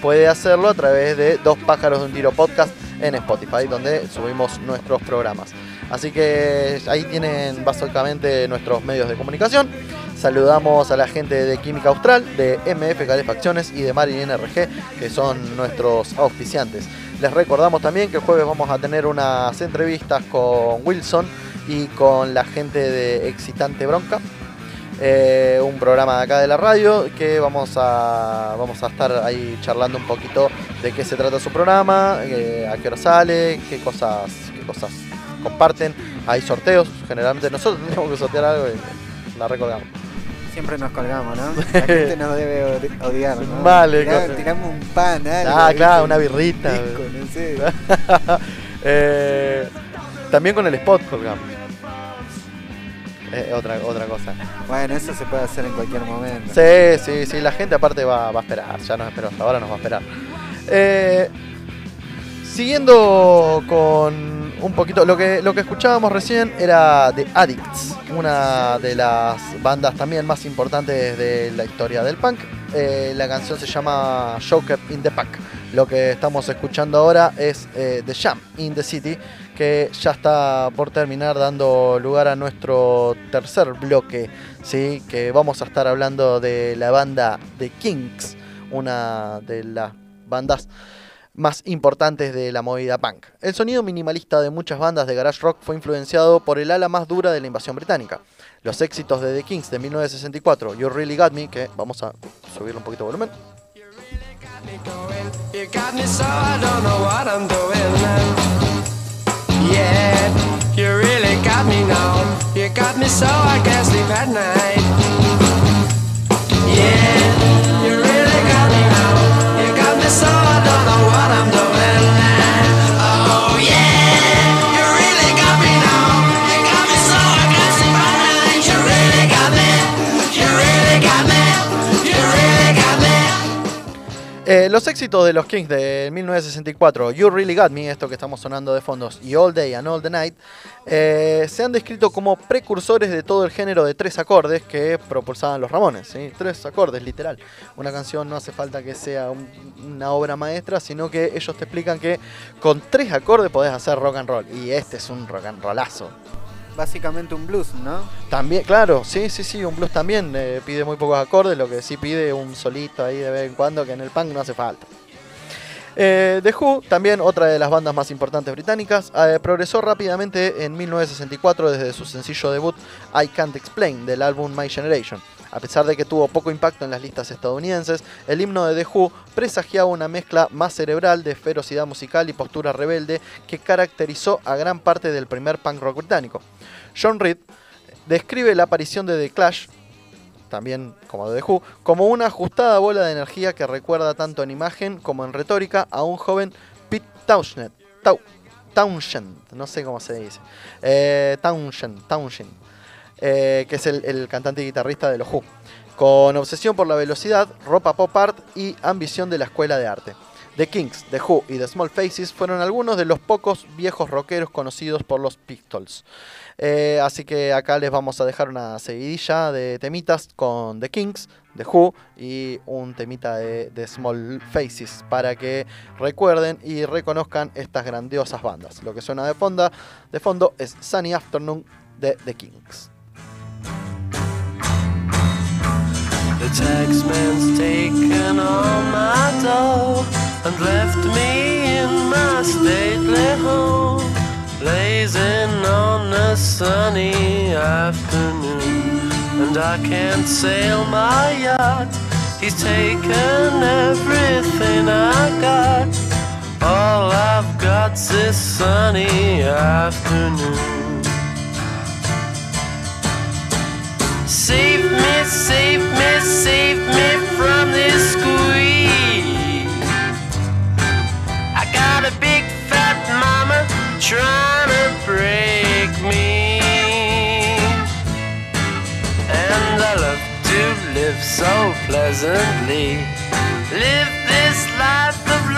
Speaker 1: puede hacerlo a través de Dos Pájaros de un Tiro Podcast en Spotify, donde subimos nuestros programas. Así que ahí tienen básicamente nuestros medios de comunicación. Saludamos a la gente de Química Austral, de MF Calefacciones y de Marin NRG, que son nuestros auspiciantes. Les recordamos también que el jueves vamos a tener unas entrevistas con Wilson y con la gente de Excitante Bronca. Eh, un programa de acá de la radio que vamos a, vamos a estar ahí charlando un poquito de qué se trata su programa, eh, a qué hora sale, qué cosas, qué cosas comparten. Hay sorteos, generalmente nosotros tenemos que sortear algo y la recordamos.
Speaker 4: Siempre nos colgamos, ¿no? La gente nos debe odi- odiar, ¿no?
Speaker 1: Vale, cosa.
Speaker 4: tiramos un pan, algo.
Speaker 1: Ah, claro, una birrita.
Speaker 4: Disco, no sé.
Speaker 1: Eh, también con el spot colgamos. Otra, otra cosa.
Speaker 4: Bueno, eso se puede hacer en cualquier momento.
Speaker 1: Sí, sí, sí, la gente aparte va, va a esperar, ya nos esperó, hasta ahora nos va a esperar. Eh, siguiendo con un poquito, lo que, lo que escuchábamos recién era The Addicts, una de las bandas también más importantes de la historia del punk. Eh, la canción se llama Joker in the Pack. Lo que estamos escuchando ahora es eh, The Jam in the City, que ya está por terminar dando lugar a nuestro tercer bloque, ¿sí? que vamos a estar hablando de la banda The Kings, una de las bandas más importantes de la movida punk. El sonido minimalista de muchas bandas de garage rock fue influenciado por el ala más dura de la invasión británica. Los éxitos de The Kings de 1964, You Really Got Me, que vamos a subirle un poquito de volumen.
Speaker 2: Yeah, you really got me now. You got me so I can't sleep at night. Yeah,
Speaker 1: éxitos de los Kings de 1964, You Really Got Me, esto que estamos sonando de fondos, y All Day and All the Night, eh, se han descrito como precursores de todo el género de tres acordes que propulsaban los Ramones. ¿sí? Tres acordes, literal. Una canción no hace falta que sea un- una obra maestra, sino que ellos te explican que con tres acordes podés hacer rock and roll. Y este es un rock and rollazo.
Speaker 4: Básicamente un blues, ¿no?
Speaker 1: También, claro, sí, sí, sí, un blues también eh, pide muy pocos acordes, lo que sí pide un solito ahí de vez en cuando, que en el punk no hace falta. Eh, The Who, también otra de las bandas más importantes británicas, eh, progresó rápidamente en 1964 desde su sencillo debut I Can't Explain del álbum My Generation. A pesar de que tuvo poco impacto en las listas estadounidenses, el himno de The Who presagiaba una mezcla más cerebral de ferocidad musical y postura rebelde que caracterizó a gran parte del primer punk rock británico. John Reed describe la aparición de The Clash, también como de Who, como una ajustada bola de energía que recuerda tanto en imagen como en retórica a un joven Pete Townshend, no sé cómo se dice, eh, eh, que es el, el cantante y guitarrista de los Who, con obsesión por la velocidad, ropa pop art y ambición de la escuela de arte. The Kings, The Who y The Small Faces fueron algunos de los pocos viejos rockeros conocidos por los Pistols. Eh, así que acá les vamos a dejar una seguidilla de temitas con The Kings, The Who y un temita de, Small Faces para que recuerden y reconozcan estas grandiosas bandas. Lo que suena de fondo, de fondo es Sunny Afternoon de The Kings.
Speaker 2: Blazing on a sunny afternoon. And I can't sail my yacht, he's taken everything I got. All I've got's this sunny afternoon. Save me, save me, save me from this squeeze.
Speaker 9: trying to break me. And I love to live so pleasantly. Live this life of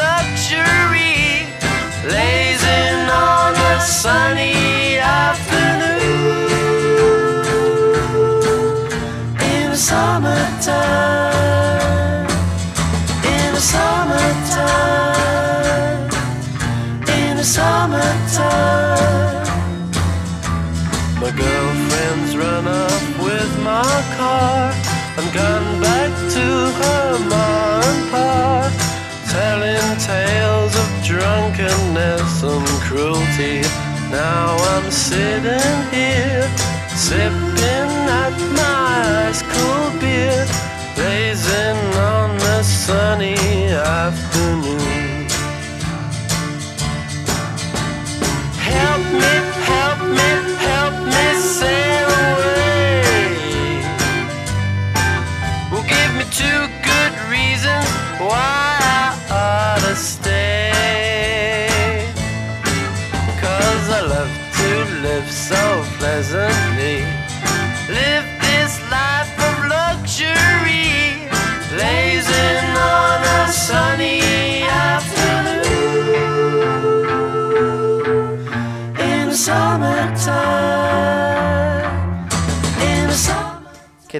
Speaker 9: cruelty. Now I'm sitting here,
Speaker 1: sipping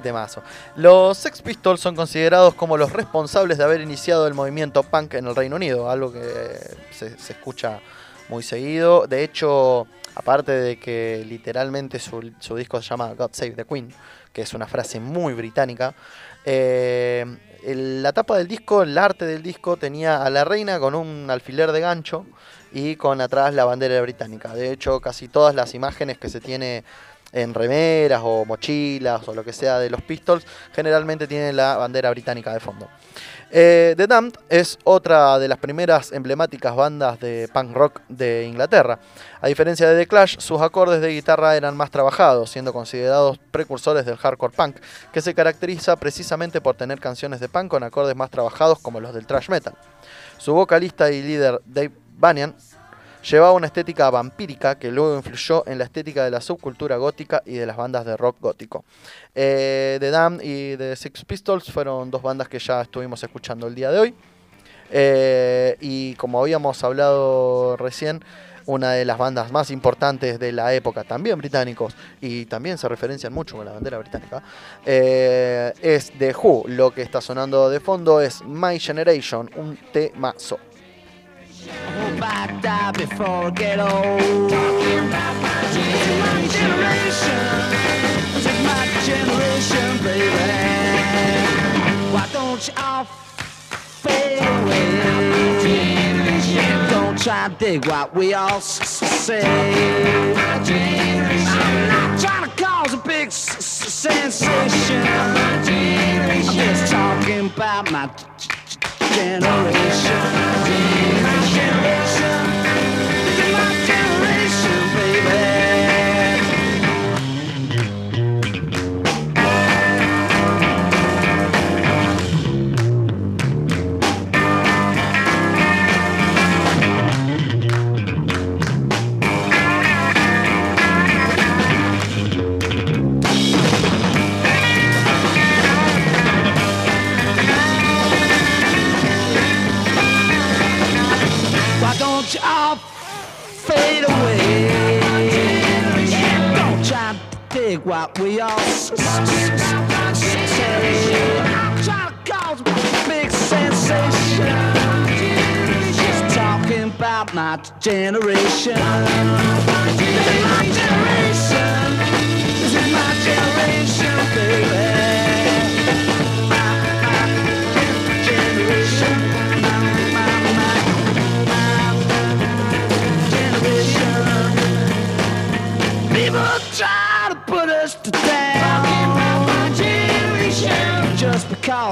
Speaker 1: temazo. Los Sex Pistols son considerados como los responsables de haber iniciado el movimiento punk en el Reino Unido, algo que se, escucha muy seguido. De hecho, aparte de que literalmente su, disco se llama God Save the Queen, que es una frase muy británica, eh, la tapa del disco, el arte del disco, tenía a la reina con un alfiler de gancho y con atrás la bandera británica. De hecho, casi todas las imágenes que se tiene en remeras o mochilas o lo que sea de los Pistols, generalmente tienen la bandera británica de fondo. Eh, The Damned es otra de las primeras emblemáticas bandas de punk rock de Inglaterra. A diferencia de The Clash, sus acordes de guitarra eran más trabajados, siendo considerados precursores del hardcore punk, que se caracteriza precisamente por tener canciones de punk con acordes más trabajados como los del thrash metal. Su vocalista y líder Dave Banyan llevaba una estética vampírica que luego influyó en la estética de la subcultura gótica y de las bandas de rock gótico. Eh, The Damned y The Six Pistols fueron dos bandas que ya estuvimos escuchando el día de hoy. Eh, y como habíamos hablado recién, una de las bandas más importantes de la época, también británicos, y también se referencian mucho con la bandera británica, eh, es The Who. Lo que está sonando de fondo es My Generation, un temazo.
Speaker 2: Hold back, die before I get old. Talking about my generation. This is my generation, baby. Why don't you all fade away? Don't try to dig what we all say. I'm not trying to cause a big sensation. I'm just talking about. My generation. What we all say. Trying to cause a big sensation. Just talking about my generation. This is my generation, baby.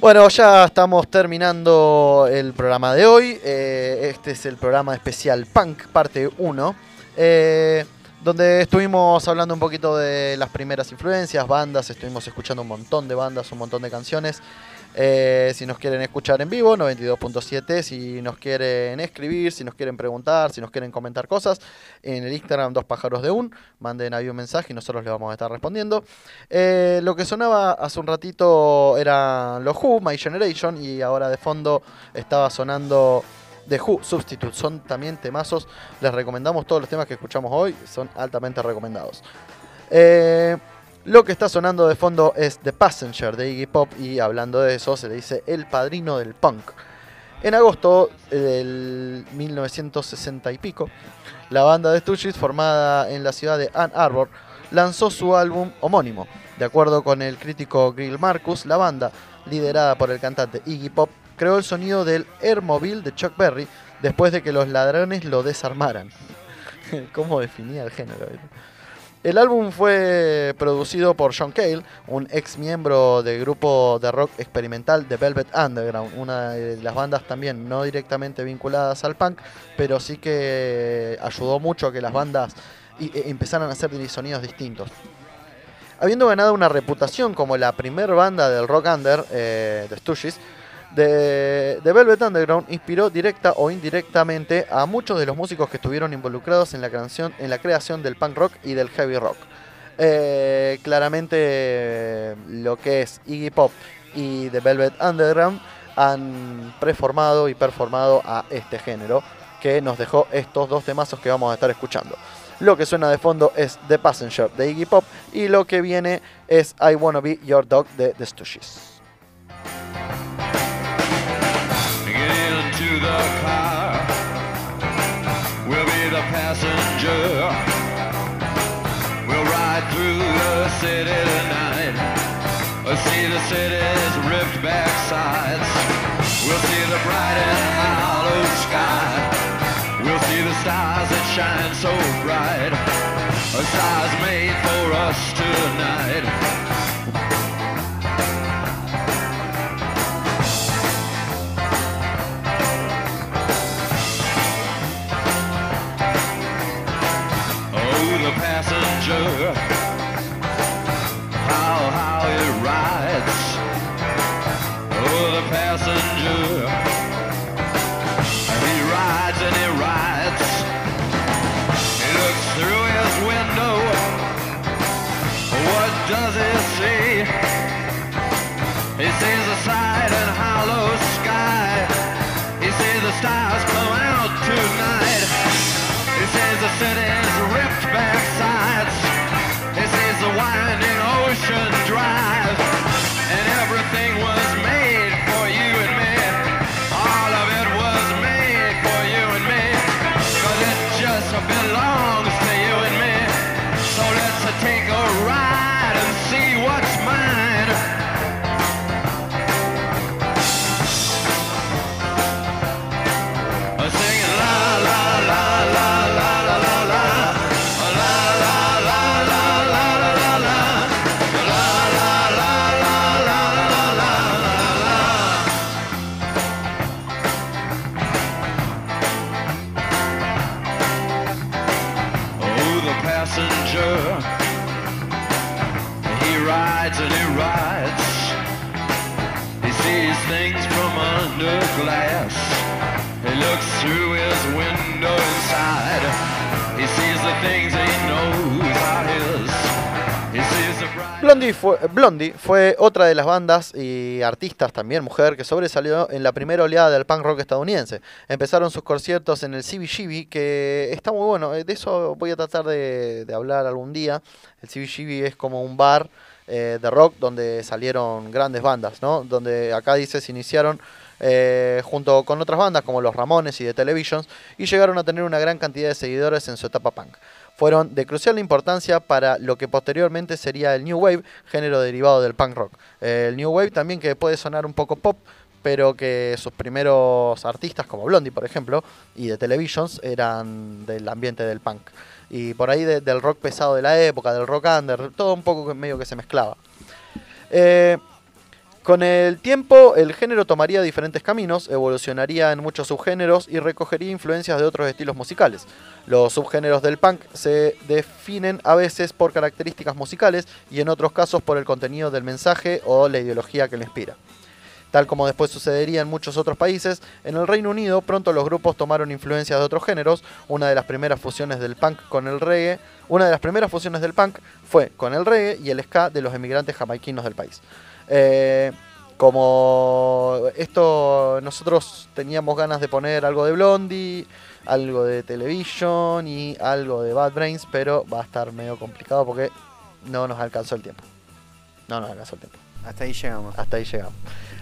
Speaker 1: Bueno, ya estamos terminando el programa de hoy. Eh, este es el programa especial Punk, parte 1. eh, donde estuvimos hablando un poquito de las primeras influencias, bandas, estuvimos escuchando un montón de bandas, un montón de canciones. Eh, si nos quieren escuchar en vivo, 92.7. Si nos quieren escribir, si nos quieren preguntar, si nos quieren comentar cosas, en el Instagram Dos Pájaros de Un, manden ahí un mensaje y nosotros les vamos a estar respondiendo. Eh, lo que sonaba hace un ratito eran los Who, My Generation, y ahora de fondo estaba sonando The Who Substitute. Son también temazos. Les recomendamos todos los temas que escuchamos hoy, son altamente recomendados. Eh, lo que está sonando de fondo es The Passenger de Iggy Pop y hablando de eso se le dice el padrino del punk. En agosto del 1960 y pico, la banda de Stooges, formada en la ciudad de Ann Arbor, lanzó su álbum homónimo. De acuerdo con el crítico Grill Marcus, la banda, liderada por el cantante Iggy Pop, creó el sonido del Airmobile de Chuck Berry después de que los ladrones lo desarmaran. ¿Cómo definía el género? El álbum fue producido por John Cale, un ex miembro del grupo de rock experimental The Velvet Underground, una de las bandas también no directamente vinculadas al punk, pero sí que ayudó mucho a que las bandas y- e- empezaran a hacer sonidos distintos. Habiendo ganado una reputación como la primer banda del rock under, eh, Stooges, de, The Velvet Underground inspiró directa o indirectamente a muchos de los músicos que estuvieron involucrados en la, creación del punk rock y del heavy rock. Eh, claramente lo que es Iggy Pop y The Velvet Underground han preformado y performado a este género que nos dejó estos dos temazos que vamos a estar escuchando. Lo que suena de fondo es The Passenger de Iggy Pop y lo que viene es I Wanna Be Your Dog de The Stooges.
Speaker 10: The car. We'll be the passenger. We'll ride through the city tonight. We'll see the city's ripped back sides. We'll see the bright and hollow sky. We'll see the stars that shine so bright. A stars made for us tonight. Passenger.
Speaker 1: Fue, Blondie fue otra de las bandas y artistas también, mujer, que sobresalió en la primera oleada del punk rock estadounidense. Empezaron sus conciertos en el CBGB, que está muy bueno, eh, de eso voy a tratar de, hablar algún día. El CBGB es como un bar eh, de rock donde salieron grandes bandas, ¿no? Donde acá dice se iniciaron eh, junto con otras bandas como los Ramones y The Televisions y llegaron a tener una gran cantidad de seguidores en su etapa punk. Fueron de crucial importancia para lo que posteriormente sería el New Wave, género derivado del punk rock. Eh, el New Wave también que puede sonar un poco pop, pero que sus primeros artistas como Blondie, por ejemplo, y The Televisions eran del ambiente del punk. Y por ahí de- del rock pesado de la época, del rock under, todo un poco medio que se mezclaba. Eh, con el tiempo, el género tomaría diferentes caminos, evolucionaría en muchos subgéneros y recogería influencias de otros estilos musicales. Los subgéneros del punk se definen a veces por características musicales y en otros casos por el contenido del mensaje o la ideología que lo inspira. Tal como después sucedería en muchos otros países, en el Reino Unido pronto los grupos tomaron influencias de otros géneros. Una de las primeras fusiones del punk con el reggae, una de las primeras fusiones del punk fue con el reggae y el ska de los emigrantes jamaiquinos del país. Eh, como esto, nosotros teníamos ganas de poner algo de Blondie, algo de Television y algo de Bad Brains, pero va a estar medio complicado porque no nos alcanzó el tiempo. No nos alcanzó el tiempo.
Speaker 4: Hasta ahí llegamos.
Speaker 1: Hasta ahí llegamos.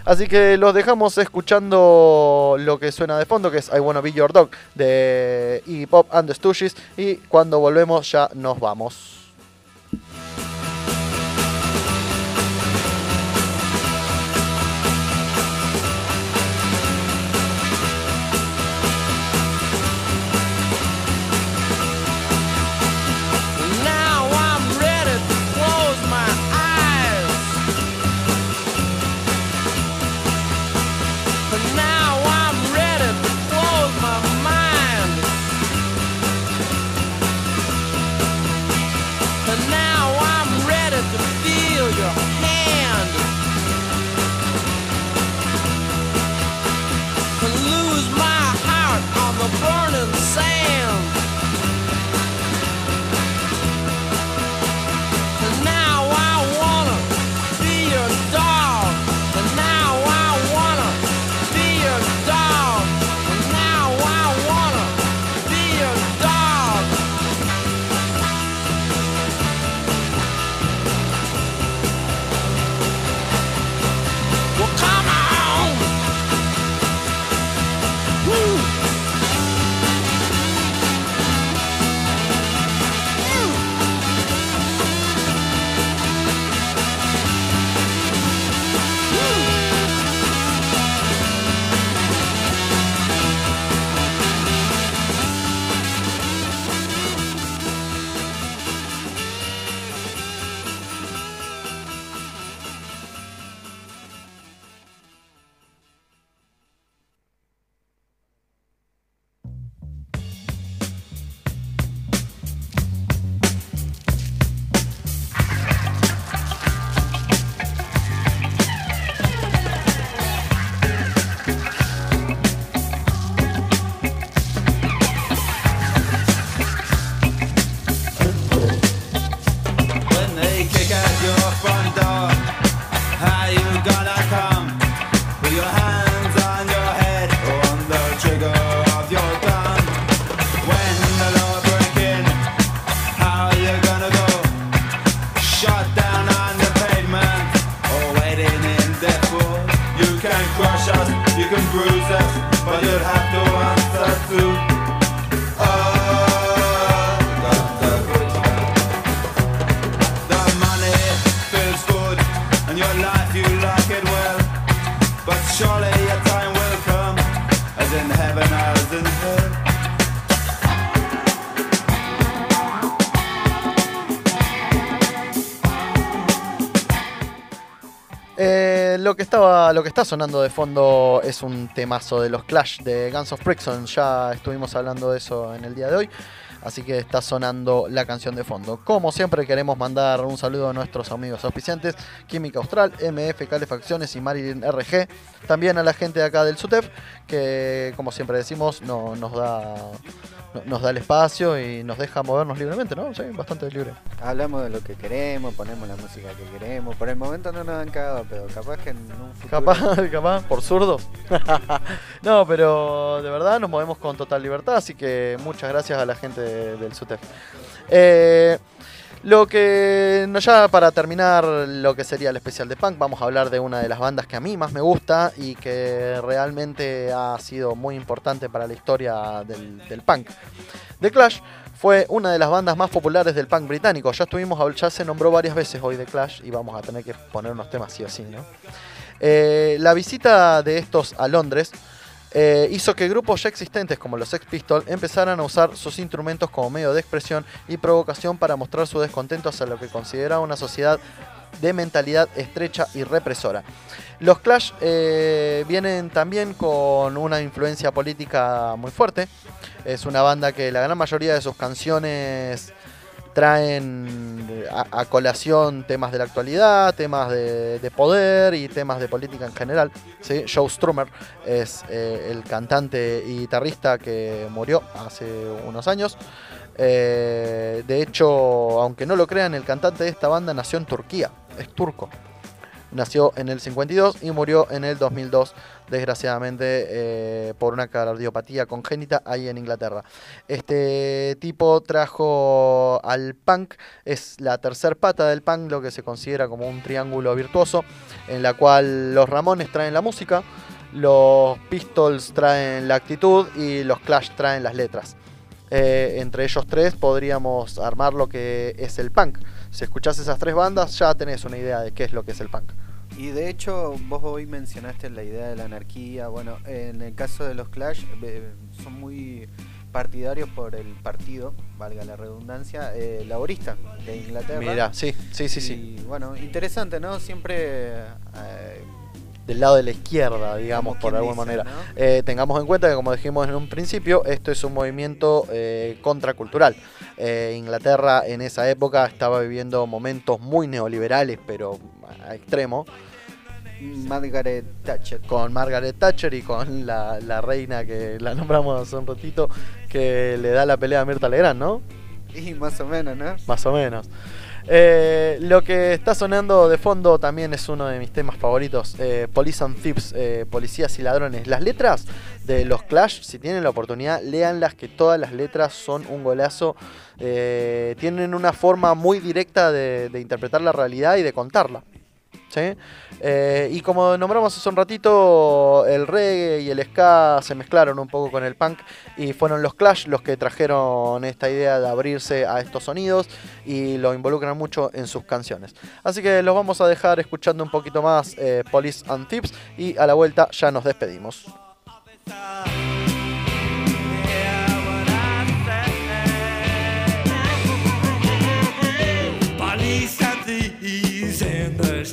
Speaker 1: Así que los dejamos escuchando lo que suena de fondo, que es I Wanna Be Your Dog de Iggy Pop and the Stooges. Y cuando volvemos ya nos vamos. Lo que está sonando de fondo es un temazo de los Clash de Guns of Brixton. Ya estuvimos hablando de eso en el día de hoy. Así que está sonando la canción de fondo. Como siempre queremos mandar un saludo a nuestros amigos auspiciantes, Química Austral, MF Calefacciones y Marilyn RG. También a la gente de acá del SUTEF, que como siempre decimos, no, nos, da, nos da el espacio y nos deja movernos libremente, ¿no? Sí, bastante libre.
Speaker 4: Hablamos de lo que queremos, ponemos la música que queremos. Por el momento no nos han cagado, pero capaz que en un futuro.
Speaker 1: Capaz, capaz, por zurdos. no, pero de verdad nos movemos con total libertad, así que muchas gracias a la gente de- del SUTEF. Eh, lo que, ya para terminar lo que sería el especial de punk, vamos a hablar de una de las bandas que a mí más me gusta y que realmente ha sido muy importante para la historia del, punk. The Clash fue una de las bandas más populares del punk británico. Ya estuvimos, ya se nombró varias veces hoy The Clash y vamos a tener que poner unos temas sí o sí, ¿no? Eh, la visita de estos a Londres eh, hizo que grupos ya existentes como los Sex Pistols empezaran a usar sus instrumentos como medio de expresión y provocación para mostrar su descontento hacia lo que consideraba una sociedad de mentalidad estrecha y represora. Los Clash eh, vienen también con una influencia política muy fuerte. Es una banda que la gran mayoría de sus canciones traen a, a colación temas de la actualidad, temas de, de poder y temas de política en general. Joe Strummer es eh, el cantante y guitarrista que murió hace unos años. Eh, de hecho, aunque no lo crean, el cantante de esta banda nació en Turquía, es turco. Nació en el 52 y murió en el 2002, desgraciadamente, eh, por una cardiopatía congénita ahí en Inglaterra. Este tipo trajo al punk, es la tercer pata del punk, lo que se considera como un triángulo virtuoso, en la cual los Ramones traen la música, los Pistols traen la actitud y los Clash traen las letras. Eh, entre ellos tres podríamos armar lo que es el punk. Si escuchás esas tres bandas ya tenés una idea de qué es lo que es el punk.
Speaker 4: Y de hecho, vos hoy mencionaste la idea de la anarquía. Bueno, en el caso de los Clash, eh, son muy partidarios por el partido, valga la redundancia, eh, laborista de Inglaterra.
Speaker 1: Mira, sí, sí, sí, sí.
Speaker 4: Y bueno, interesante, ¿no? Siempre. eh,
Speaker 1: Del lado de la izquierda, digamos, por alguna
Speaker 4: dice,
Speaker 1: manera.
Speaker 4: ¿no?
Speaker 1: Eh, tengamos en cuenta que, como dijimos en un principio, esto es un movimiento contracultural. Inglaterra en esa época estaba viviendo momentos muy neoliberales, pero a extremo,
Speaker 4: Margaret Thatcher.
Speaker 1: con Margaret Thatcher y con la, la reina que la nombramos hace un ratito, que le da la pelea a Mirta Legrand, ¿no?
Speaker 4: Y más o menos, ¿no?
Speaker 1: Más o menos. Eh, lo que está sonando de fondo también es uno de mis temas favoritos, eh, Police and Thieves, eh, Policías y Ladrones. Las letras de los Clash, si tienen la oportunidad, léanlas que todas las letras son un golazo. Eh, tienen una forma muy directa de, de interpretar la realidad y de contarla. ¿Sí? Eh, y como nombramos hace un ratito, el reggae y el ska se mezclaron un poco con el punk y fueron los Clash los que trajeron esta idea de abrirse a estos sonidos y lo involucran mucho en sus canciones. Así que los vamos a dejar escuchando un poquito más eh, Police and Tips y a la vuelta ya nos despedimos.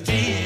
Speaker 3: In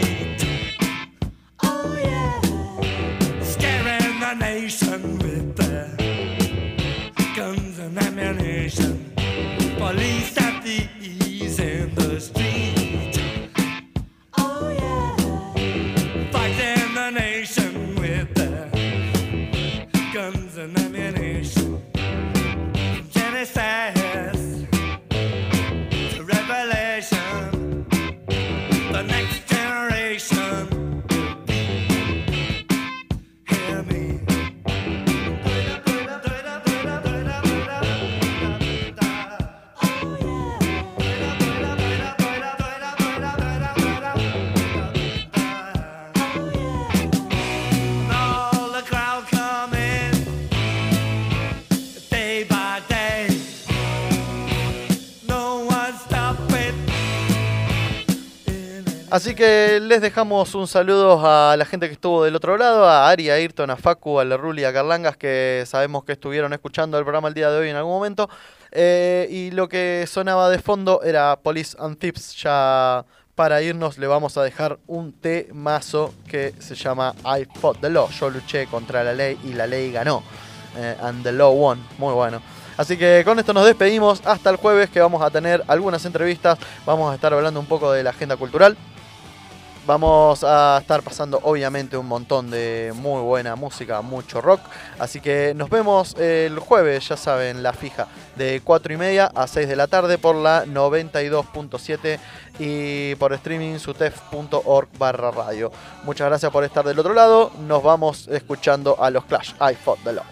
Speaker 1: Así que les dejamos un saludo a la gente que estuvo del otro lado, a Ari, a Ayrton, a Facu, a Lerruli, a Carlangas, que sabemos que estuvieron escuchando el programa el día de hoy en algún momento. Eh, y lo que sonaba de fondo era Police and Tips, ya para irnos le vamos a dejar un temazo que se llama I Fought the Law. Yo luché contra la ley y la ley ganó. Eh, and the Law won. Muy bueno. Así que con esto nos despedimos hasta el jueves que vamos a tener algunas entrevistas. Vamos a estar hablando un poco de la agenda cultural. Vamos a estar pasando obviamente un montón de muy buena música, mucho rock. Así que nos vemos el jueves, ya saben, la fija, de 4 y media a 6 de la tarde por la 92.7 y por streaming sutef.org barra radio. Muchas gracias por estar del otro lado. Nos vamos escuchando a los Clash. I fought the law.